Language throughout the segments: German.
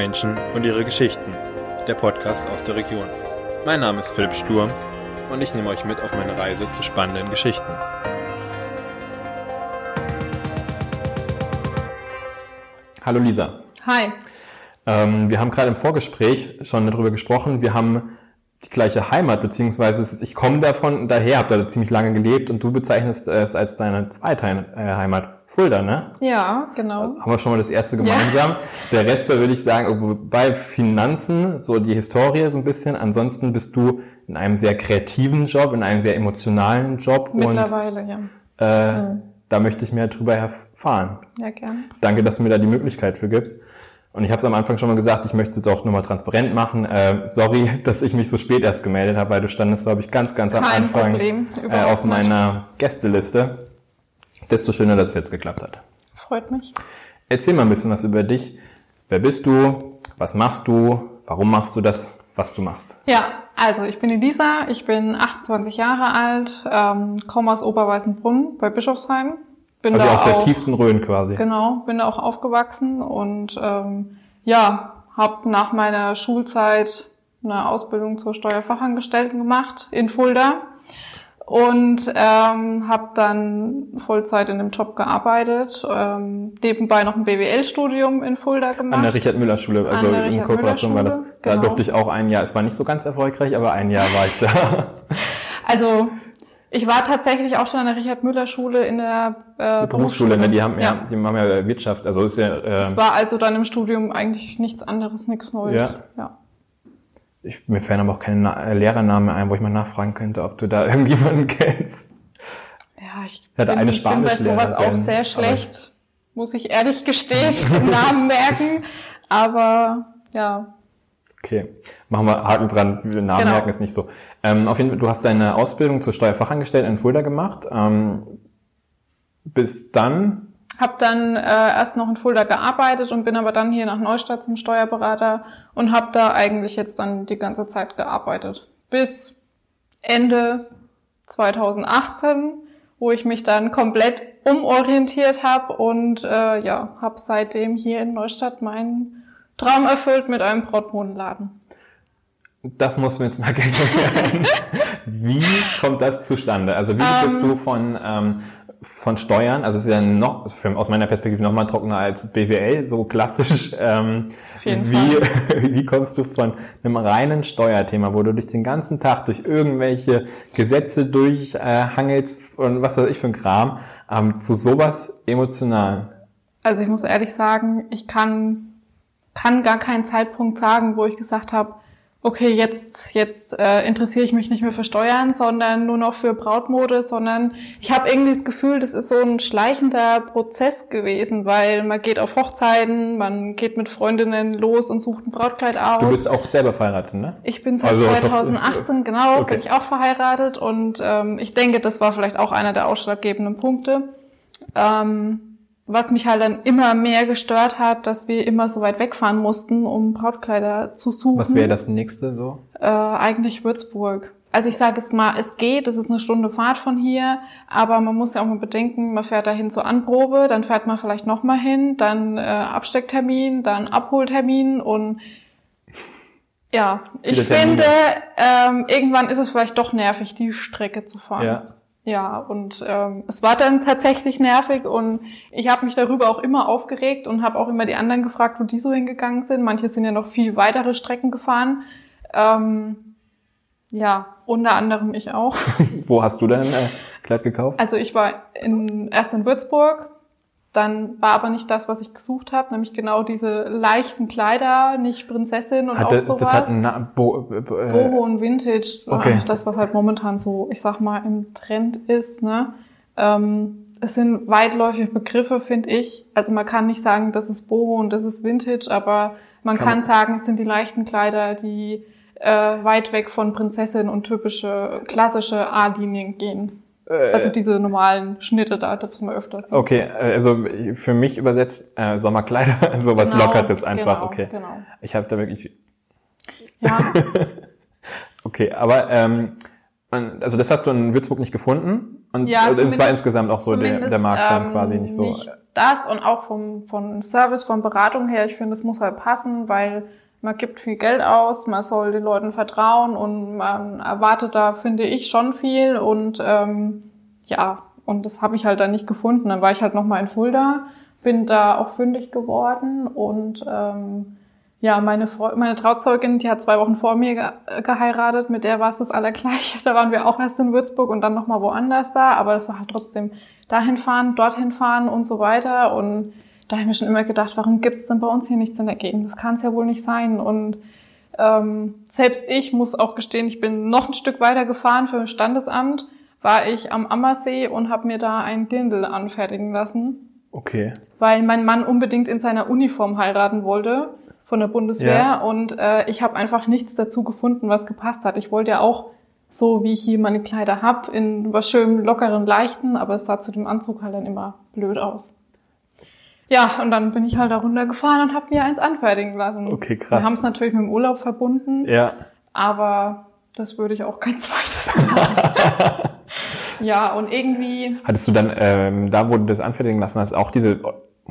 Menschen und ihre Geschichten. Der Podcast aus der Region. Mein Name ist Philipp Sturm und ich nehme euch mit auf meine Reise zu spannenden Geschichten. Hallo Lisa. Hi. Ähm, wir haben gerade im Vorgespräch schon darüber gesprochen. Wir haben die gleiche Heimat, beziehungsweise ich komme davon daher, habe da ziemlich lange gelebt und du bezeichnest es als deine zweite Heimat, Fulda, ne? Ja, genau. Also haben wir schon mal das erste gemeinsam. Ja. Der Rest würde ich sagen, bei Finanzen, so die Historie so ein bisschen. Ansonsten bist du in einem sehr kreativen Job, in einem sehr emotionalen Job. Mittlerweile, und, ja. Äh, mhm. Da möchte ich mehr drüber erfahren. Ja, gern. Danke, dass du mir da die Möglichkeit für gibst. Und ich habe es am Anfang schon mal gesagt, ich möchte es auch nur mal transparent machen. Äh, sorry, dass ich mich so spät erst gemeldet habe, weil du standest, glaube ich, ganz, ganz am Kein Anfang Problem, äh, auf meiner Gästeliste. Desto schöner, dass es jetzt geklappt hat. Freut mich. Erzähl mal ein bisschen was über dich. Wer bist du? Was machst du? Warum machst du das, was du machst? Ja, also ich bin Elisa, ich bin 28 Jahre alt, ähm, komme aus Oberweißenbrunn bei Bischofsheim, bin also da aus auch, der tiefsten Rhön quasi. Genau, bin da auch aufgewachsen und ähm, ja, habe nach meiner Schulzeit eine Ausbildung zur Steuerfachangestellten gemacht in Fulda und ähm, habe dann Vollzeit in dem Job gearbeitet, ähm, nebenbei noch ein BWL-Studium in Fulda gemacht. An der Richard-Müller-Schule, also in Kooperation war das. Da genau. durfte ich auch ein Jahr, es war nicht so ganz erfolgreich, aber ein Jahr war ich da. Also ich war tatsächlich auch schon an der Richard-Müller-Schule in der äh, Berufsschule. Ne? Die haben ja. ja, die haben ja Wirtschaft. Also ist ja. Äh, es war also dann im Studium eigentlich nichts anderes, nichts Neues. Ja. ja. Ich, mir fallen aber auch keine Na äh, Lehrernamen ein, wo ich mal nachfragen könnte, ob du da irgendjemanden kennst. Ja, ich, ich hatte bin, eine ich bin bei sowas auch sehr schlecht, muss ich ehrlich gestehen, Namen merken. Aber ja, Okay, machen wir Haken dran. Namen genau. merken ist nicht so. Ähm, auf jeden Fall, du hast deine Ausbildung zur Steuerfachangestellten in Fulda gemacht. Ähm, bis dann? Hab dann äh, erst noch in Fulda gearbeitet und bin aber dann hier nach Neustadt zum Steuerberater und habe da eigentlich jetzt dann die ganze Zeit gearbeitet. Bis Ende 2018, wo ich mich dann komplett umorientiert habe und äh, ja, habe seitdem hier in Neustadt meinen Traum erfüllt mit einem Brautmodenladen. Das muss mir jetzt mal erklären. wie kommt das zustande? Also wie um, bist du ähm. von, ähm, von Steuern, also es ist ja noch, also für, aus meiner Perspektive noch mal trockener als BWL, so klassisch. Ähm, wie, wie kommst du von einem reinen Steuerthema, wo du dich den ganzen Tag durch irgendwelche Gesetze durchhangelst äh, und was weiß ich für ein Kram, ähm, zu sowas emotionalen? Also ich muss ehrlich sagen, ich kann kann gar keinen Zeitpunkt sagen, wo ich gesagt habe, okay, jetzt, jetzt äh, interessiere ich mich nicht mehr für Steuern, sondern nur noch für Brautmode, sondern ich habe irgendwie das Gefühl, das ist so ein schleichender Prozess gewesen, weil man geht auf Hochzeiten, man geht mit Freundinnen los und sucht ein Brautkleid aus. Du bist auch selber verheiratet, ne? Ich bin seit also, 2018, genau, okay. bin ich auch verheiratet und ähm, ich denke, das war vielleicht auch einer der ausschlaggebenden Punkte. Ähm, was mich halt dann immer mehr gestört hat, dass wir immer so weit wegfahren mussten, um Brautkleider zu suchen. Was wäre das nächste so? Äh, eigentlich Würzburg. Also ich sage es mal, es geht, es ist eine Stunde Fahrt von hier, aber man muss ja auch mal bedenken, man fährt dahin zur Anprobe, dann fährt man vielleicht nochmal hin, dann äh, Abstecktermin, dann Abholtermin und ja, ich finde, ähm, irgendwann ist es vielleicht doch nervig, die Strecke zu fahren. Ja. Ja, und ähm, es war dann tatsächlich nervig und ich habe mich darüber auch immer aufgeregt und habe auch immer die anderen gefragt, wo die so hingegangen sind. Manche sind ja noch viel weitere Strecken gefahren. Ähm, ja, unter anderem ich auch. wo hast du denn äh, Kleid gekauft? Also ich war in, erst in Würzburg, dann war aber nicht das, was ich gesucht habe, nämlich genau diese leichten Kleider, nicht Prinzessin und Hatte, auch sowas. Das hat ein Na Bo äh, Boho und Vintage, okay. das, was halt momentan so, ich sag mal, im Trend ist. Ne? Ähm, es sind weitläufige Begriffe, finde ich. Also man kann nicht sagen, das ist Boho und das ist Vintage, aber man kann, kann sagen, es sind die leichten Kleider, die äh, weit weg von Prinzessin und typische klassische A-Linien gehen. Äh, also diese normalen Schnitte da, das man öfters sieht. Okay, äh, also für mich übersetzt äh, Sommerkleider, sowas genau, Lockertes einfach, genau, okay. Genau. Ich habe da wirklich... Ja. okay, aber ähm, also das hast du in Würzburg nicht gefunden und ja, also es war insgesamt auch so der, der Markt dann quasi nicht so. Nicht das und auch vom, von Service, von Beratung her, ich finde, es muss halt passen, weil man gibt viel Geld aus, man soll den Leuten vertrauen und man erwartet da, finde ich, schon viel und ähm, ja, und das habe ich halt dann nicht gefunden. Dann war ich halt nochmal in Fulda, bin da auch fündig geworden und ähm, ja, meine, Frau, meine Trauzeugin, die hat zwei Wochen vor mir ge geheiratet, mit der war es das Allergleiche. Da waren wir auch erst in Würzburg und dann nochmal woanders da, aber das war halt trotzdem dahin fahren, dorthin fahren und so weiter. Und da habe ich mir schon immer gedacht, warum gibt es denn bei uns hier nichts in der Gegend? Das kann es ja wohl nicht sein. Und ähm, selbst ich muss auch gestehen, ich bin noch ein Stück weiter gefahren für ein Standesamt, war ich am Ammersee und habe mir da ein Dindel anfertigen lassen. Okay. Weil mein Mann unbedingt in seiner Uniform heiraten wollte von der Bundeswehr Ja. und äh, ich habe einfach nichts dazu gefunden, was gepasst hat. Ich wollte ja auch so, wie ich hier meine Kleider hab, in was schön lockeren, leichten, aber es sah zu dem Anzug halt dann immer blöd aus. Ja, und dann bin ich halt da runtergefahren und habe mir eins anfertigen lassen. Okay, krass. Wir haben es natürlich mit dem Urlaub verbunden, Ja. aber das würde ich auch kein zweites machen. ja, und irgendwie Hattest du dann, ähm, da wo du das anfertigen lassen hast, auch diese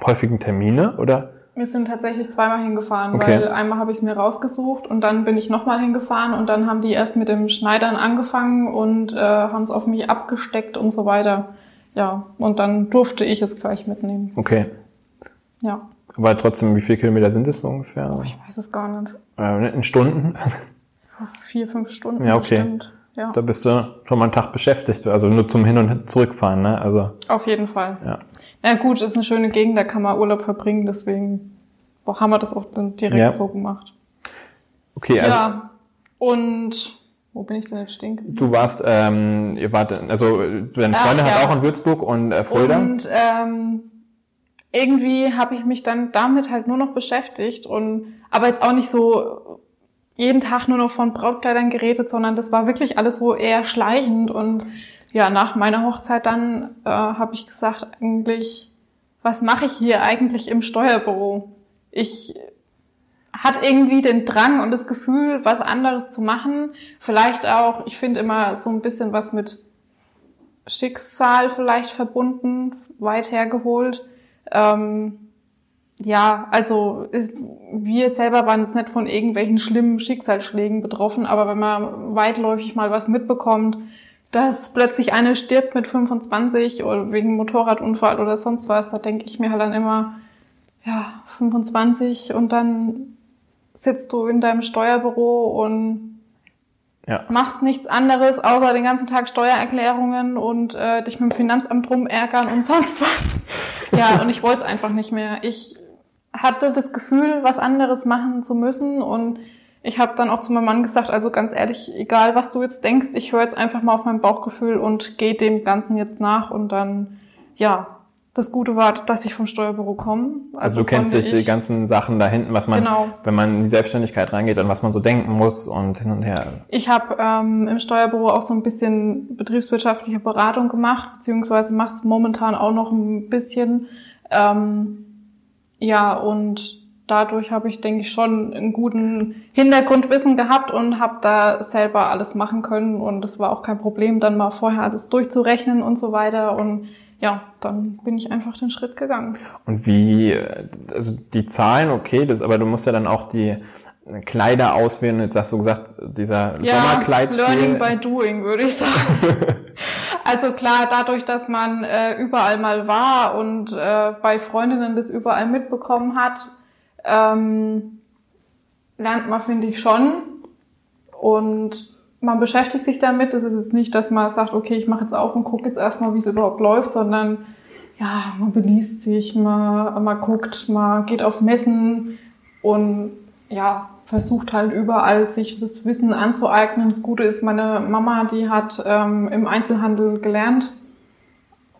häufigen Termine, oder? Wir sind tatsächlich zweimal hingefahren, Okay. weil einmal habe ich es mir rausgesucht und dann bin ich nochmal hingefahren und dann haben die erst mit dem Schneidern angefangen und äh, haben es auf mich abgesteckt und so weiter. Ja, und dann durfte ich es gleich mitnehmen. Okay. Ja, Aber trotzdem, wie viele Kilometer sind es so ungefähr? oh, ich weiß es gar nicht. Äh, in Stunden? Vier, fünf Stunden Ja, okay. bestimmt. Ja, Da bist du schon mal einen Tag beschäftigt. Also nur zum Hin- und Zurückfahren, ne? Also, auf jeden Fall. ja. Ja gut, ist eine schöne Gegend, da kann man Urlaub verbringen, deswegen haben wir das auch dann direkt Ja. so gemacht. Okay, also ja, und wo bin ich denn jetzt stehen geblieben? du warst, ähm, ihr wart, also deine Ach, Freundin hat ja. auch in Würzburg und äh, Fulda. Und ähm, irgendwie habe ich mich dann damit halt nur noch beschäftigt und aber jetzt auch nicht so jeden Tag nur noch von Brautkleidern geredet, sondern das war wirklich alles so eher schleichend und ja, nach meiner Hochzeit dann äh, habe ich gesagt, eigentlich, was mache ich hier eigentlich im Steuerbüro? Ich hat irgendwie den Drang und das Gefühl, was anderes zu machen. Vielleicht auch, ich finde immer so ein bisschen was mit Schicksal vielleicht verbunden, weit hergeholt. Ähm, ja, also ist, wir selber waren jetzt nicht von irgendwelchen schlimmen Schicksalsschlägen betroffen, aber wenn man weitläufig mal was mitbekommt, dass plötzlich eine stirbt mit 25 oder wegen Motorradunfall oder sonst was, da denke ich mir halt dann immer, ja, 25 und dann sitzt du in deinem Steuerbüro und Ja. machst nichts anderes, außer den ganzen Tag Steuererklärungen und äh, dich mit dem Finanzamt rumärgern und sonst was. Ja, und ich wollte es einfach nicht mehr. Ich hatte das Gefühl, was anderes machen zu müssen und ich habe dann auch zu meinem Mann gesagt, also ganz ehrlich, egal was du jetzt denkst, ich höre jetzt einfach mal auf mein Bauchgefühl und gehe dem Ganzen jetzt nach und dann, ja, das Gute war, dass ich vom Steuerbüro komme. Also, du kennst dich die ganzen Sachen da hinten, was man, Genau. wenn man in die Selbstständigkeit reingeht, an was man so denken muss und hin und her. Ich habe ähm, im Steuerbüro auch so ein bisschen betriebswirtschaftliche Beratung gemacht, beziehungsweise mach's momentan auch noch ein bisschen. Ähm, ja, und dadurch habe ich, denke ich, schon einen guten Hintergrundwissen gehabt und habe da selber alles machen können. Und es war auch kein Problem, dann mal vorher alles durchzurechnen und so weiter. Und ja, dann bin ich einfach den Schritt gegangen. Und wie, also die Zahlen, okay, das, aber du musst ja dann auch die Kleider auswählen. Jetzt hast du gesagt, dieser Sommerkleidstil. Learning by doing, würde ich sagen. also klar, dadurch, dass man äh, überall mal war und äh, bei Freundinnen das überall mitbekommen hat, ähm, lernt man, finde ich, schon. Und man beschäftigt sich damit. Es ist jetzt nicht, dass man sagt, okay, ich mache jetzt auf und gucke jetzt erstmal, wie es überhaupt läuft, sondern ja, man beliest sich, man, man guckt, man geht auf Messen und ja, versucht halt überall sich das Wissen anzueignen. Das Gute ist, meine Mama, die hat ähm, im Einzelhandel gelernt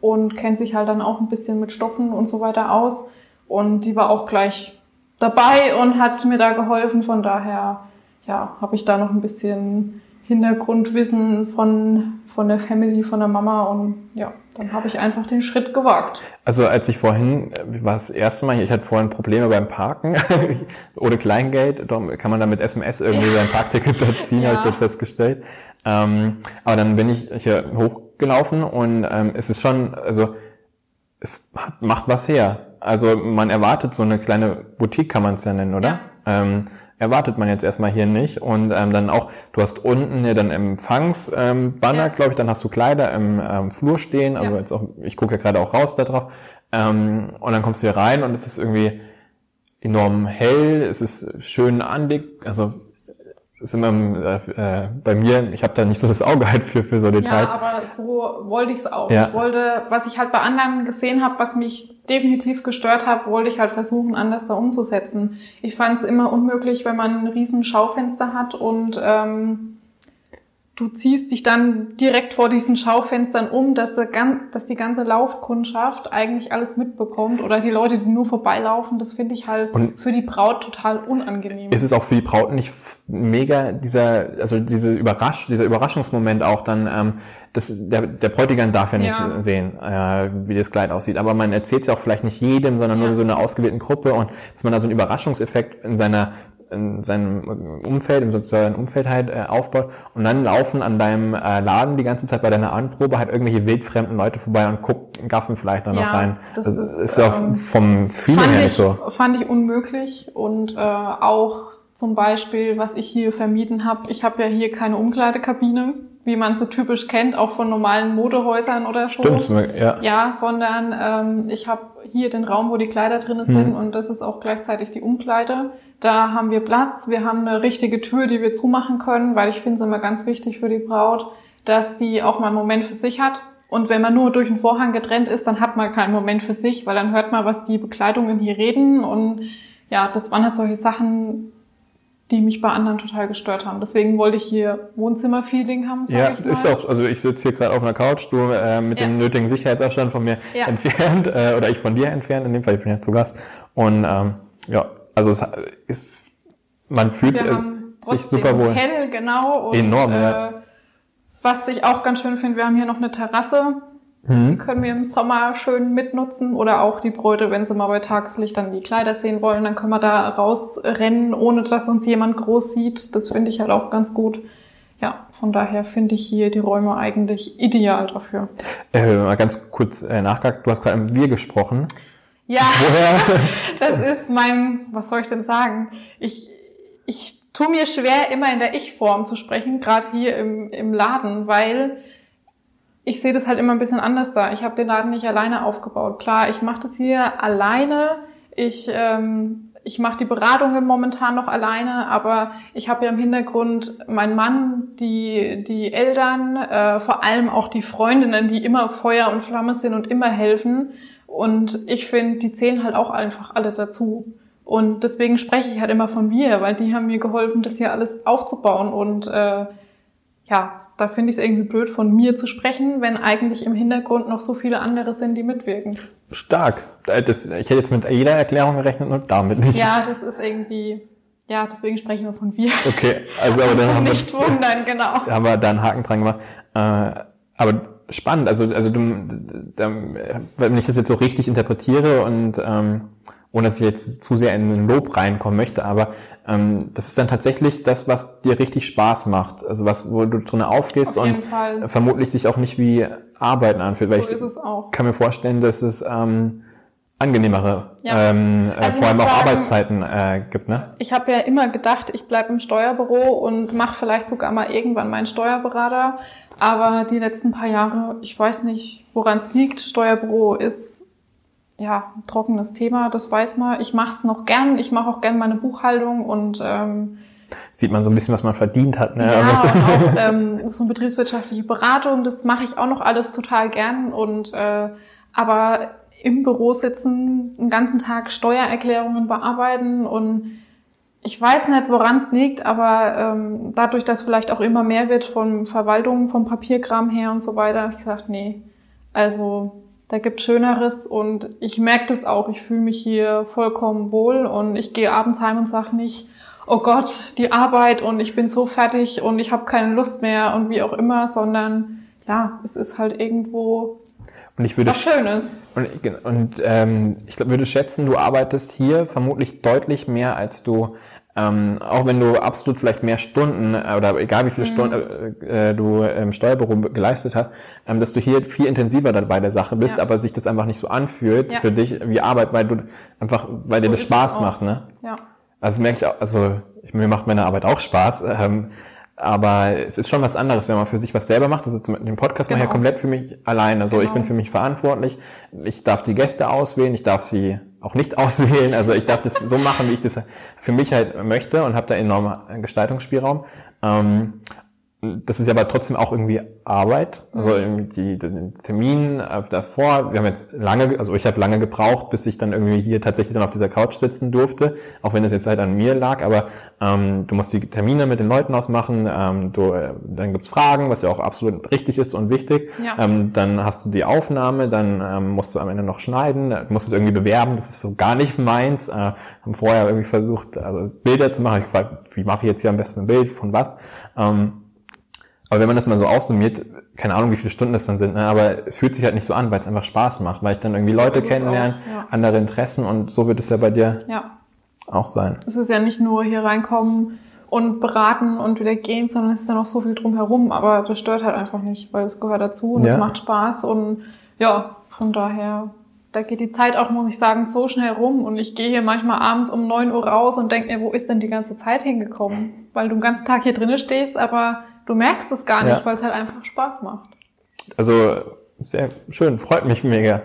und kennt sich halt dann auch ein bisschen mit Stoffen und so weiter aus. Und die war auch gleich dabei und hat mir da geholfen. Von daher, ja, habe ich da noch ein bisschen Hintergrundwissen von, von der Family, von der Mama und ja, dann habe ich einfach den Schritt gewagt. Also als ich vorhin, äh, war das erste Mal ich hatte vorhin Probleme beim Parken, ohne Kleingeld, kann man da mit SMS irgendwie sein Parkticket da ziehen, Ja. habe ich dort festgestellt. Ähm, aber dann bin ich hier hochgelaufen und ähm, es ist schon, also es macht was her. Also man erwartet so eine kleine Boutique, kann man es ja nennen, oder? Ja. Ähm, erwartet man jetzt erstmal hier nicht. Und ähm, dann auch, du hast unten ja dann Empfangsbanner, ähm, Banner, Ja. glaube ich, dann hast du Kleider im ähm, Flur stehen. Also Ja. jetzt auch, ich gucke ja gerade auch raus da drauf. Ähm, und dann kommst du hier rein und es ist irgendwie enorm hell, es ist schön anblick, also ist immer äh, äh, bei mir, ich habe da nicht so das Auge halt für, für so Details. Ja, aber so wollte ich es auch. Ja. Ich wollte, was ich halt bei anderen gesehen habe, was mich definitiv gestört hat, wollte ich halt versuchen, anders da umzusetzen. Ich fand es immer unmöglich, wenn man ein riesen Schaufenster hat und ähm, du ziehst dich dann direkt vor diesen Schaufenstern um, dass, die gan- dass die ganze Laufkundschaft eigentlich alles mitbekommt oder die Leute, die nur vorbeilaufen, das finde ich halt Und- für die Braut total unangenehm. ist es auch für die Braut nicht mega dieser, also diese Überrasch, dieser Überraschungsmoment auch dann, ähm, das, der, der Bräutigam darf ja nicht Ja. sehen, äh, wie das Kleid aussieht, aber man erzählt es ja auch vielleicht nicht jedem, sondern nur Ja. so einer ausgewählten Gruppe und dass man da so einen Überraschungseffekt in seiner in seinem Umfeld, im sozialen Umfeld halt äh, aufbaut und dann laufen an deinem äh, Laden die ganze Zeit bei deiner Anprobe halt irgendwelche wildfremden Leute vorbei und gucken, gaffen vielleicht dann noch Ja, rein. das Das, ist, ist, ja ähm, vom Feeling fand her ich, nicht so. Fand ich unmöglich und äh, auch zum Beispiel, was ich hier vermieden habe, ich habe ja hier keine Umkleidekabine, wie man so typisch kennt, auch von normalen Modehäusern oder so. Stimmt, ja. Ja, sondern ähm, ich habe hier den Raum, wo die Kleider Mhm. drin sind und das ist auch gleichzeitig die Umkleide. Da haben wir Platz, wir haben eine richtige Tür, die wir zumachen können, weil ich finde es immer ganz wichtig für die Braut, dass die auch mal einen Moment für sich hat. Und wenn man nur durch den Vorhang getrennt ist, dann hat man keinen Moment für sich, weil dann hört man, was die Bekleidungen hier reden. Und ja, das waren halt solche Sachen, die mich bei anderen total gestört haben. Deswegen wollte ich hier Wohnzimmerfeeling haben, sag Ja, ich mal. ist auch, also ich sitze hier gerade auf einer Couch, du äh, mit Ja. dem nötigen Sicherheitsabstand von mir Ja. entfernt, äh, oder ich von dir entfernt, in dem Fall, ich bin ja zu Gast. Und ähm, ja, also es ist, man fühlt äh, sich trotzdem super wohl. hell, genau. Und, Enorm, äh, ja. Was ich auch ganz schön finde, wir haben hier noch eine Terrasse. Mhm. können wir im Sommer schön mitnutzen. Oder auch die Bräute, wenn sie mal bei Tageslicht dann die Kleider sehen wollen, dann können wir da rausrennen, ohne dass uns jemand groß sieht. Das finde ich halt auch ganz gut. Ja, von daher finde ich hier die Räume eigentlich ideal dafür. Äh, mal ganz kurz äh, nachgehakt, du hast gerade im Wir gesprochen. Ja. Woher? Das ist mein, was soll ich denn sagen? Ich, ich tue mir schwer, immer in der Ich-Form zu sprechen, gerade hier im, im Laden, weil ich sehe das halt immer ein bisschen anders da. Ich habe den Laden nicht alleine aufgebaut. Klar, ich mache das hier alleine. Ich, ähm, ich mache die Beratungen momentan noch alleine, aber ich habe ja im Hintergrund meinen Mann, die, die Eltern, äh, vor allem auch die Freundinnen, die immer Feuer und Flamme sind und immer helfen. Und ich finde, die zählen halt auch einfach alle dazu. Und deswegen spreche ich halt immer von wir, weil die haben mir geholfen, das hier alles aufzubauen. Und äh, ja, da finde ich es irgendwie blöd, von mir zu sprechen, wenn eigentlich im Hintergrund noch so viele andere sind, die mitwirken. Stark. Äh, Das, ich hätte jetzt mit jeder Erklärung gerechnet, nur damit nicht. Ja, das ist irgendwie, ja, deswegen sprechen wir von wir. Okay, also aber dann haben wir, Nicht wundern, genau. haben wir da einen Haken dran gemacht. Äh, aber spannend, also, also du, da, wenn ich das jetzt so richtig interpretiere und ähm, ohne dass ich jetzt zu sehr in den Lob reinkommen möchte, aber ähm, das ist dann tatsächlich das, was dir richtig Spaß macht. Also was, wo du drin aufgehst Auf und Fall. vermutlich sich auch nicht wie Arbeiten anfühlt. Weil So ich ist es auch. kann mir vorstellen, dass es ähm, angenehmere, Ja. ähm, äh, Also vor allem auch sagen- Arbeitszeiten äh, gibt, ne? Ich habe ja immer gedacht, ich bleibe im Steuerbüro und mache vielleicht sogar mal irgendwann meinen Steuerberater. Aber die letzten paar Jahre, ich weiß nicht, woran es liegt. Steuerbüro ist ja ein trockenes Thema, das weiß man. Ich mache es noch gern. Ich mache auch gern meine Buchhaltung und ähm, Sieht man so ein bisschen, was man verdient hat, ne? ja, und auch ähm, so eine betriebswirtschaftliche Beratung, das mache ich auch noch alles total gern. Und äh, aber im Büro sitzen, den ganzen Tag Steuererklärungen bearbeiten und ich weiß nicht, woran es liegt, aber ähm, dadurch, dass vielleicht auch immer mehr wird von Verwaltung, vom Papierkram her und so weiter, habe ich gesagt, nee, also da gibt Schöneres und ich merke das auch. Ich fühle mich hier vollkommen wohl und ich gehe abends heim und sage nicht, oh Gott, die Arbeit und ich bin so fertig und ich habe keine Lust mehr und wie auch immer, sondern ja, es ist halt irgendwo und ich würde was Schönes. Und, und ähm, ich glaub, würde schätzen, du arbeitest hier vermutlich deutlich mehr, als du ähm, auch wenn du absolut vielleicht mehr Stunden äh, oder egal wie viele mhm. Stunden äh, äh, du im Steuerbüro geleistet hast, ähm, dass du hier viel intensiver dabei der Sache bist, ja. aber sich das einfach nicht so anfühlt ja. für dich wie Arbeit, weil du einfach, weil so dir das Spaß macht, ne? Ja. Also merke ich auch, also ich, mir macht meine Arbeit auch Spaß. Ähm, aber es ist schon was anderes, wenn man für sich was selber macht. Das ist den Podcast genau. mache ich ja komplett für mich alleine. Also genau. ich bin für mich verantwortlich. Ich darf die Gäste auswählen, ich darf sie auch nicht auswählen. Also ich darf das so machen, wie ich das für mich halt möchte und habe da enormen Gestaltungsspielraum. Ähm, das ist ja aber trotzdem auch irgendwie Arbeit. Also mhm. die, den Termin äh, davor, wir haben jetzt lange, also ich habe lange gebraucht, bis ich dann irgendwie hier tatsächlich dann auf dieser Couch sitzen durfte, auch wenn das jetzt halt an mir lag, aber ähm, du musst die Termine mit den Leuten ausmachen, ähm, du, äh, dann gibt's Fragen, was ja auch absolut richtig ist und wichtig. Ja. Ähm, dann hast du die Aufnahme, dann ähm, musst du am Ende noch schneiden, musst es irgendwie bewerben, das ist so gar nicht meins. Äh, haben vorher irgendwie versucht, also Bilder zu machen. Ich gefragt, wie mache ich jetzt hier am besten ein Bild, von was? Ähm, aber wenn man das mal so aufsummiert, keine Ahnung, wie viele Stunden das dann sind, ne, aber es fühlt sich halt nicht so an, weil es einfach Spaß macht, weil ich dann irgendwie so Leute kennenlerne, ja. andere Interessen und so wird es ja bei dir ja. auch sein. Es ist ja nicht nur hier reinkommen und beraten und wieder gehen, sondern es ist ja noch so viel drumherum, aber das stört halt einfach nicht, weil es gehört dazu und es macht Spaß und ja, von daher da geht die Zeit auch, muss ich sagen, so schnell rum. Und ich gehe hier manchmal abends um neun Uhr raus und denke mir, wo ist denn die ganze Zeit hingekommen? Weil du den ganzen Tag hier drinnen stehst, aber du merkst es gar nicht, ja. weil es halt einfach Spaß macht. Also sehr schön, freut mich mega.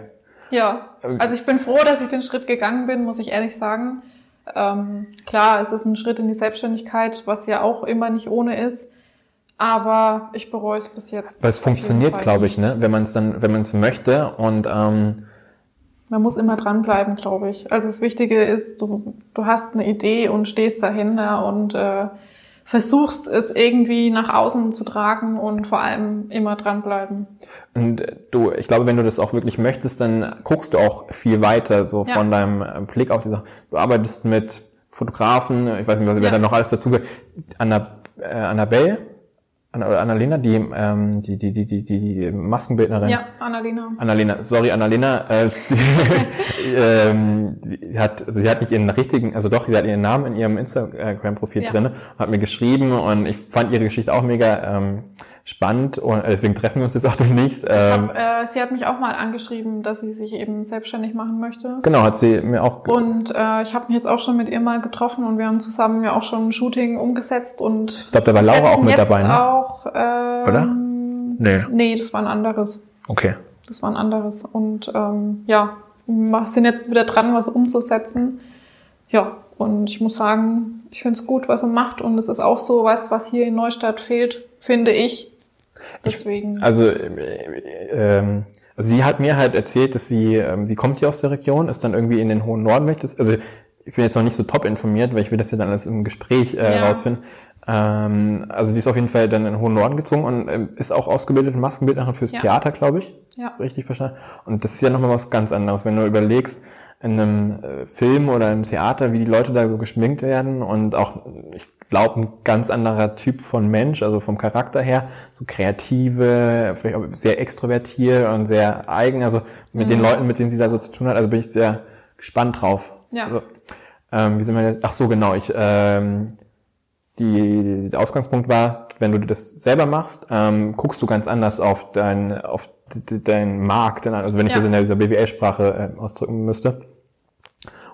Ja, also ich bin froh, dass ich den Schritt gegangen bin, muss ich ehrlich sagen. Ähm, klar, es ist ein Schritt in die Selbstständigkeit, was ja auch immer nicht ohne ist. Aber ich bereue es bis jetzt. Weil es funktioniert, glaube ich, ne? Wenn man es dann, wenn man es möchte und ähm, man muss immer dranbleiben, glaube ich. Also das Wichtige ist, du, du hast eine Idee und stehst dahinter und äh, versuchst es irgendwie nach außen zu tragen und vor allem immer dranbleiben. Und du, ich glaube, wenn du das auch wirklich möchtest, dann guckst du auch viel weiter, so ja. von deinem äh, Blick auf die Sache. Du arbeitest mit Fotografen, ich weiß nicht, was, wer ja. da noch alles dazu gehört. Anna, äh, Annabelle, Annalena, die, ähm, die, die, die, die, die Maskenbildnerin. Ja, Annalena. Annalena, sorry, Annalena, äh, die, ähm, die hat, also sie hat nicht ihren richtigen, also doch, sie hat ihren Namen in ihrem Instagram-Profil ja. drinne, hat mir geschrieben und ich fand ihre Geschichte auch mega ähm, spannend und deswegen treffen wir uns jetzt auch demnächst. Ähm, hab, äh, sie hat mich auch mal angeschrieben, dass sie sich eben selbstständig machen möchte. Genau, hat sie mir auch. Und äh, ich habe mich jetzt auch schon mit ihr mal getroffen und wir haben zusammen ja auch schon ein Shooting umgesetzt und ich glaube, da war Laura auch mit dabei, ne? Auch, ähm, Oder? Nee. Nee, das war ein anderes. Okay. Das war ein anderes. Und ähm, ja, wir sind jetzt wieder dran, was umzusetzen. Ja, und ich muss sagen, ich finde es gut, was er macht. Und es ist auch so was, was hier in Neustadt fehlt, finde ich. Deswegen. Ich, also, äh, ähm, also sie hat mir halt erzählt, dass sie, ähm, sie kommt hier aus der Region, ist dann irgendwie in den hohen Norden möchtest. Also ich bin jetzt noch nicht so top informiert, weil ich will das ja dann alles im Gespräch äh, ja. rausfinden. Ähm, also sie ist auf jeden Fall dann in den hohen Norden gezogen und ähm, ist auch ausgebildete Maskenbildnerin fürs ja. Theater, glaube ich. Ja. Richtig verstanden. Und das ist ja nochmal was ganz anderes, wenn du überlegst, in einem äh, Film oder im Theater, wie die Leute da so geschminkt werden und auch, ich glaube, ein ganz anderer Typ von Mensch, also vom Charakter her, so kreative, vielleicht auch sehr extrovertiert und sehr eigen, also mit mhm. den Leuten, mit denen sie da so zu tun hat, also bin ich sehr gespannt drauf. Ja. Also, ähm, wie sind wir jetzt? Ach so, genau, ich, ähm, die, der Ausgangspunkt war, wenn du das selber machst, ähm, guckst du ganz anders auf dein, auf deinen Markt, also wenn ich ja. das in dieser BWL-Sprache äh, ausdrücken müsste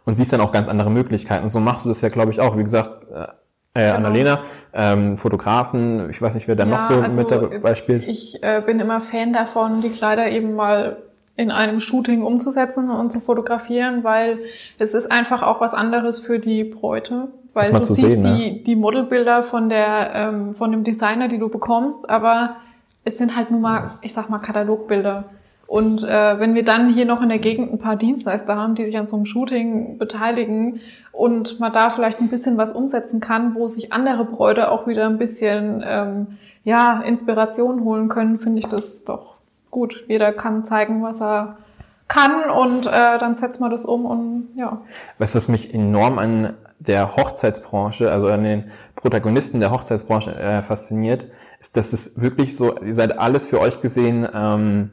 und siehst dann auch ganz andere Möglichkeiten. Und so machst du das ja, glaube ich, auch. Wie gesagt, äh, äh genau. Annalena, ähm, Fotografen, ich weiß nicht, wer da ja, noch so also mit dabei spielt. Ich äh, bin immer Fan davon, die Kleider eben mal in einem Shooting umzusetzen und zu fotografieren, weil es ist einfach auch was anderes für die Bräute. Weil du siehst sehen, die, ne? die Modelbilder von der, ähm, von dem Designer, die du bekommst, aber es sind halt nur mal, ich sag mal, Katalogbilder. Und äh, wenn wir dann hier noch in der Gegend ein paar Dienstleister haben, die sich an so einem Shooting beteiligen und man da vielleicht ein bisschen was umsetzen kann, wo sich andere Bräute auch wieder ein bisschen ähm, ja Inspiration holen können, finde ich das doch gut. Jeder kann zeigen, was er kann und äh, dann setzt man das um und ja. Weißt du, was mich enorm an der Hochzeitsbranche, also an den Protagonisten der Hochzeitsbranche äh, fasziniert, ist, dass es wirklich so, ihr seid alles für euch gesehen ähm,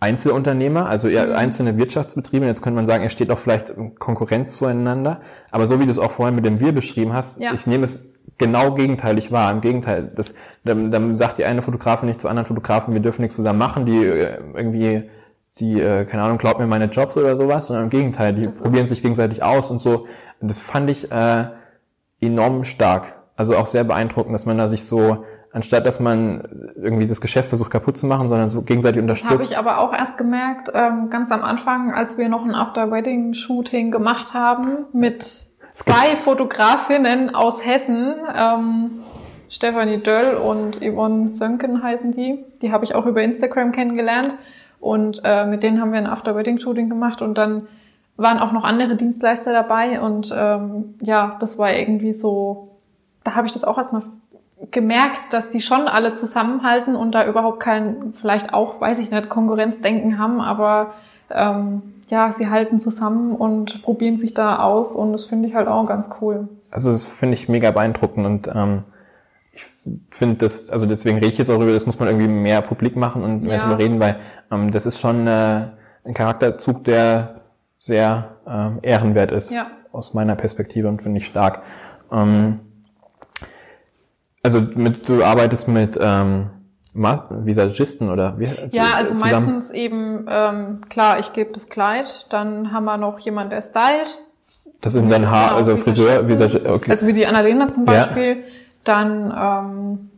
Einzelunternehmer, also eher Mhm. einzelne Wirtschaftsbetriebe. Jetzt könnte man sagen, er steht auch vielleicht in Konkurrenz zueinander. Aber so wie du es auch vorhin mit dem Wir beschrieben hast, Ja. ich nehme es genau gegenteilig wahr. Im Gegenteil, das, dann, dann sagt die eine Fotografin nicht zu anderen Fotografen, wir dürfen nichts zusammen machen, die äh, irgendwie, die, äh, keine Ahnung, glaubt mir meine Jobs oder sowas, sondern im Gegenteil, die Das probieren sich gegenseitig aus und so. Das fand ich äh, enorm stark. Also auch sehr beeindruckend, dass man da sich so, anstatt dass man irgendwie das Geschäft versucht kaputt zu machen, sondern so gegenseitig Das habe unterstützt. ich aber auch erst gemerkt, ähm, ganz am Anfang, als wir noch ein After-Wedding-Shooting gemacht haben mit zwei Fotografinnen aus Hessen, ähm, Stefanie Döll und Yvonne Sönken heißen die. Die habe ich auch über Instagram kennengelernt und äh, mit denen haben wir ein After-Wedding-Shooting gemacht und dann waren auch noch andere Dienstleister dabei und ähm, ja, das war irgendwie so, da habe ich das auch erstmal gemerkt, dass die schon alle zusammenhalten und da überhaupt kein, vielleicht auch, weiß ich nicht, Konkurrenzdenken haben, aber ähm, ja, sie halten zusammen und probieren sich da aus und das finde ich halt auch ganz cool. Also das finde ich mega beeindruckend und ähm, ich finde das, also deswegen rede ich jetzt auch darüber, das muss man irgendwie mehr publik machen und mehr Ja. darüber reden, weil ähm, das ist schon äh, ein Charakterzug, der sehr ähm, ehrenwert ist Ja. aus meiner Perspektive und finde ich stark. Ähm, also mit, du arbeitest mit ähm, Mas- Visagisten oder wie, Ja, also zusammen? meistens eben, ähm, klar, ich gebe das Kleid, dann haben wir noch jemand, der stylt, Das ist dein Haar, Genau, also Friseur, Visagisten. Visage, okay. Also wie die Annalena zum Ja. Beispiel. Dann, ähm,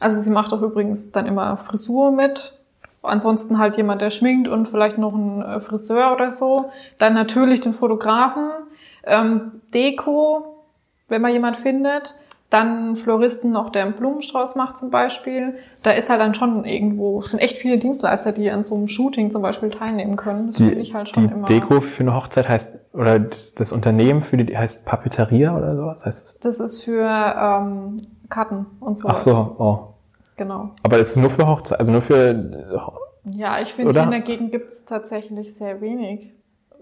also sie macht auch übrigens dann immer Frisur mit. Ansonsten halt jemand, der schminkt und vielleicht noch ein äh, Friseur oder so. Dann natürlich den Fotografen. Ähm, Deko, wenn man jemand findet. Dann Floristen noch, der einen Blumenstrauß macht zum Beispiel. Da ist halt dann schon irgendwo, es sind echt viele Dienstleister, die an so einem Shooting zum Beispiel teilnehmen können. Das finde ich halt schon die immer. Deko für eine Hochzeit heißt, oder das Unternehmen für die heißt Papeteria oder sowas heißt es? Das ist für ähm, Karten und so. Ach so, oh. Genau. Aber es ist nur für Hochzeit, also nur für, Ja, ich finde, hier in der Gegend gibt's tatsächlich sehr wenig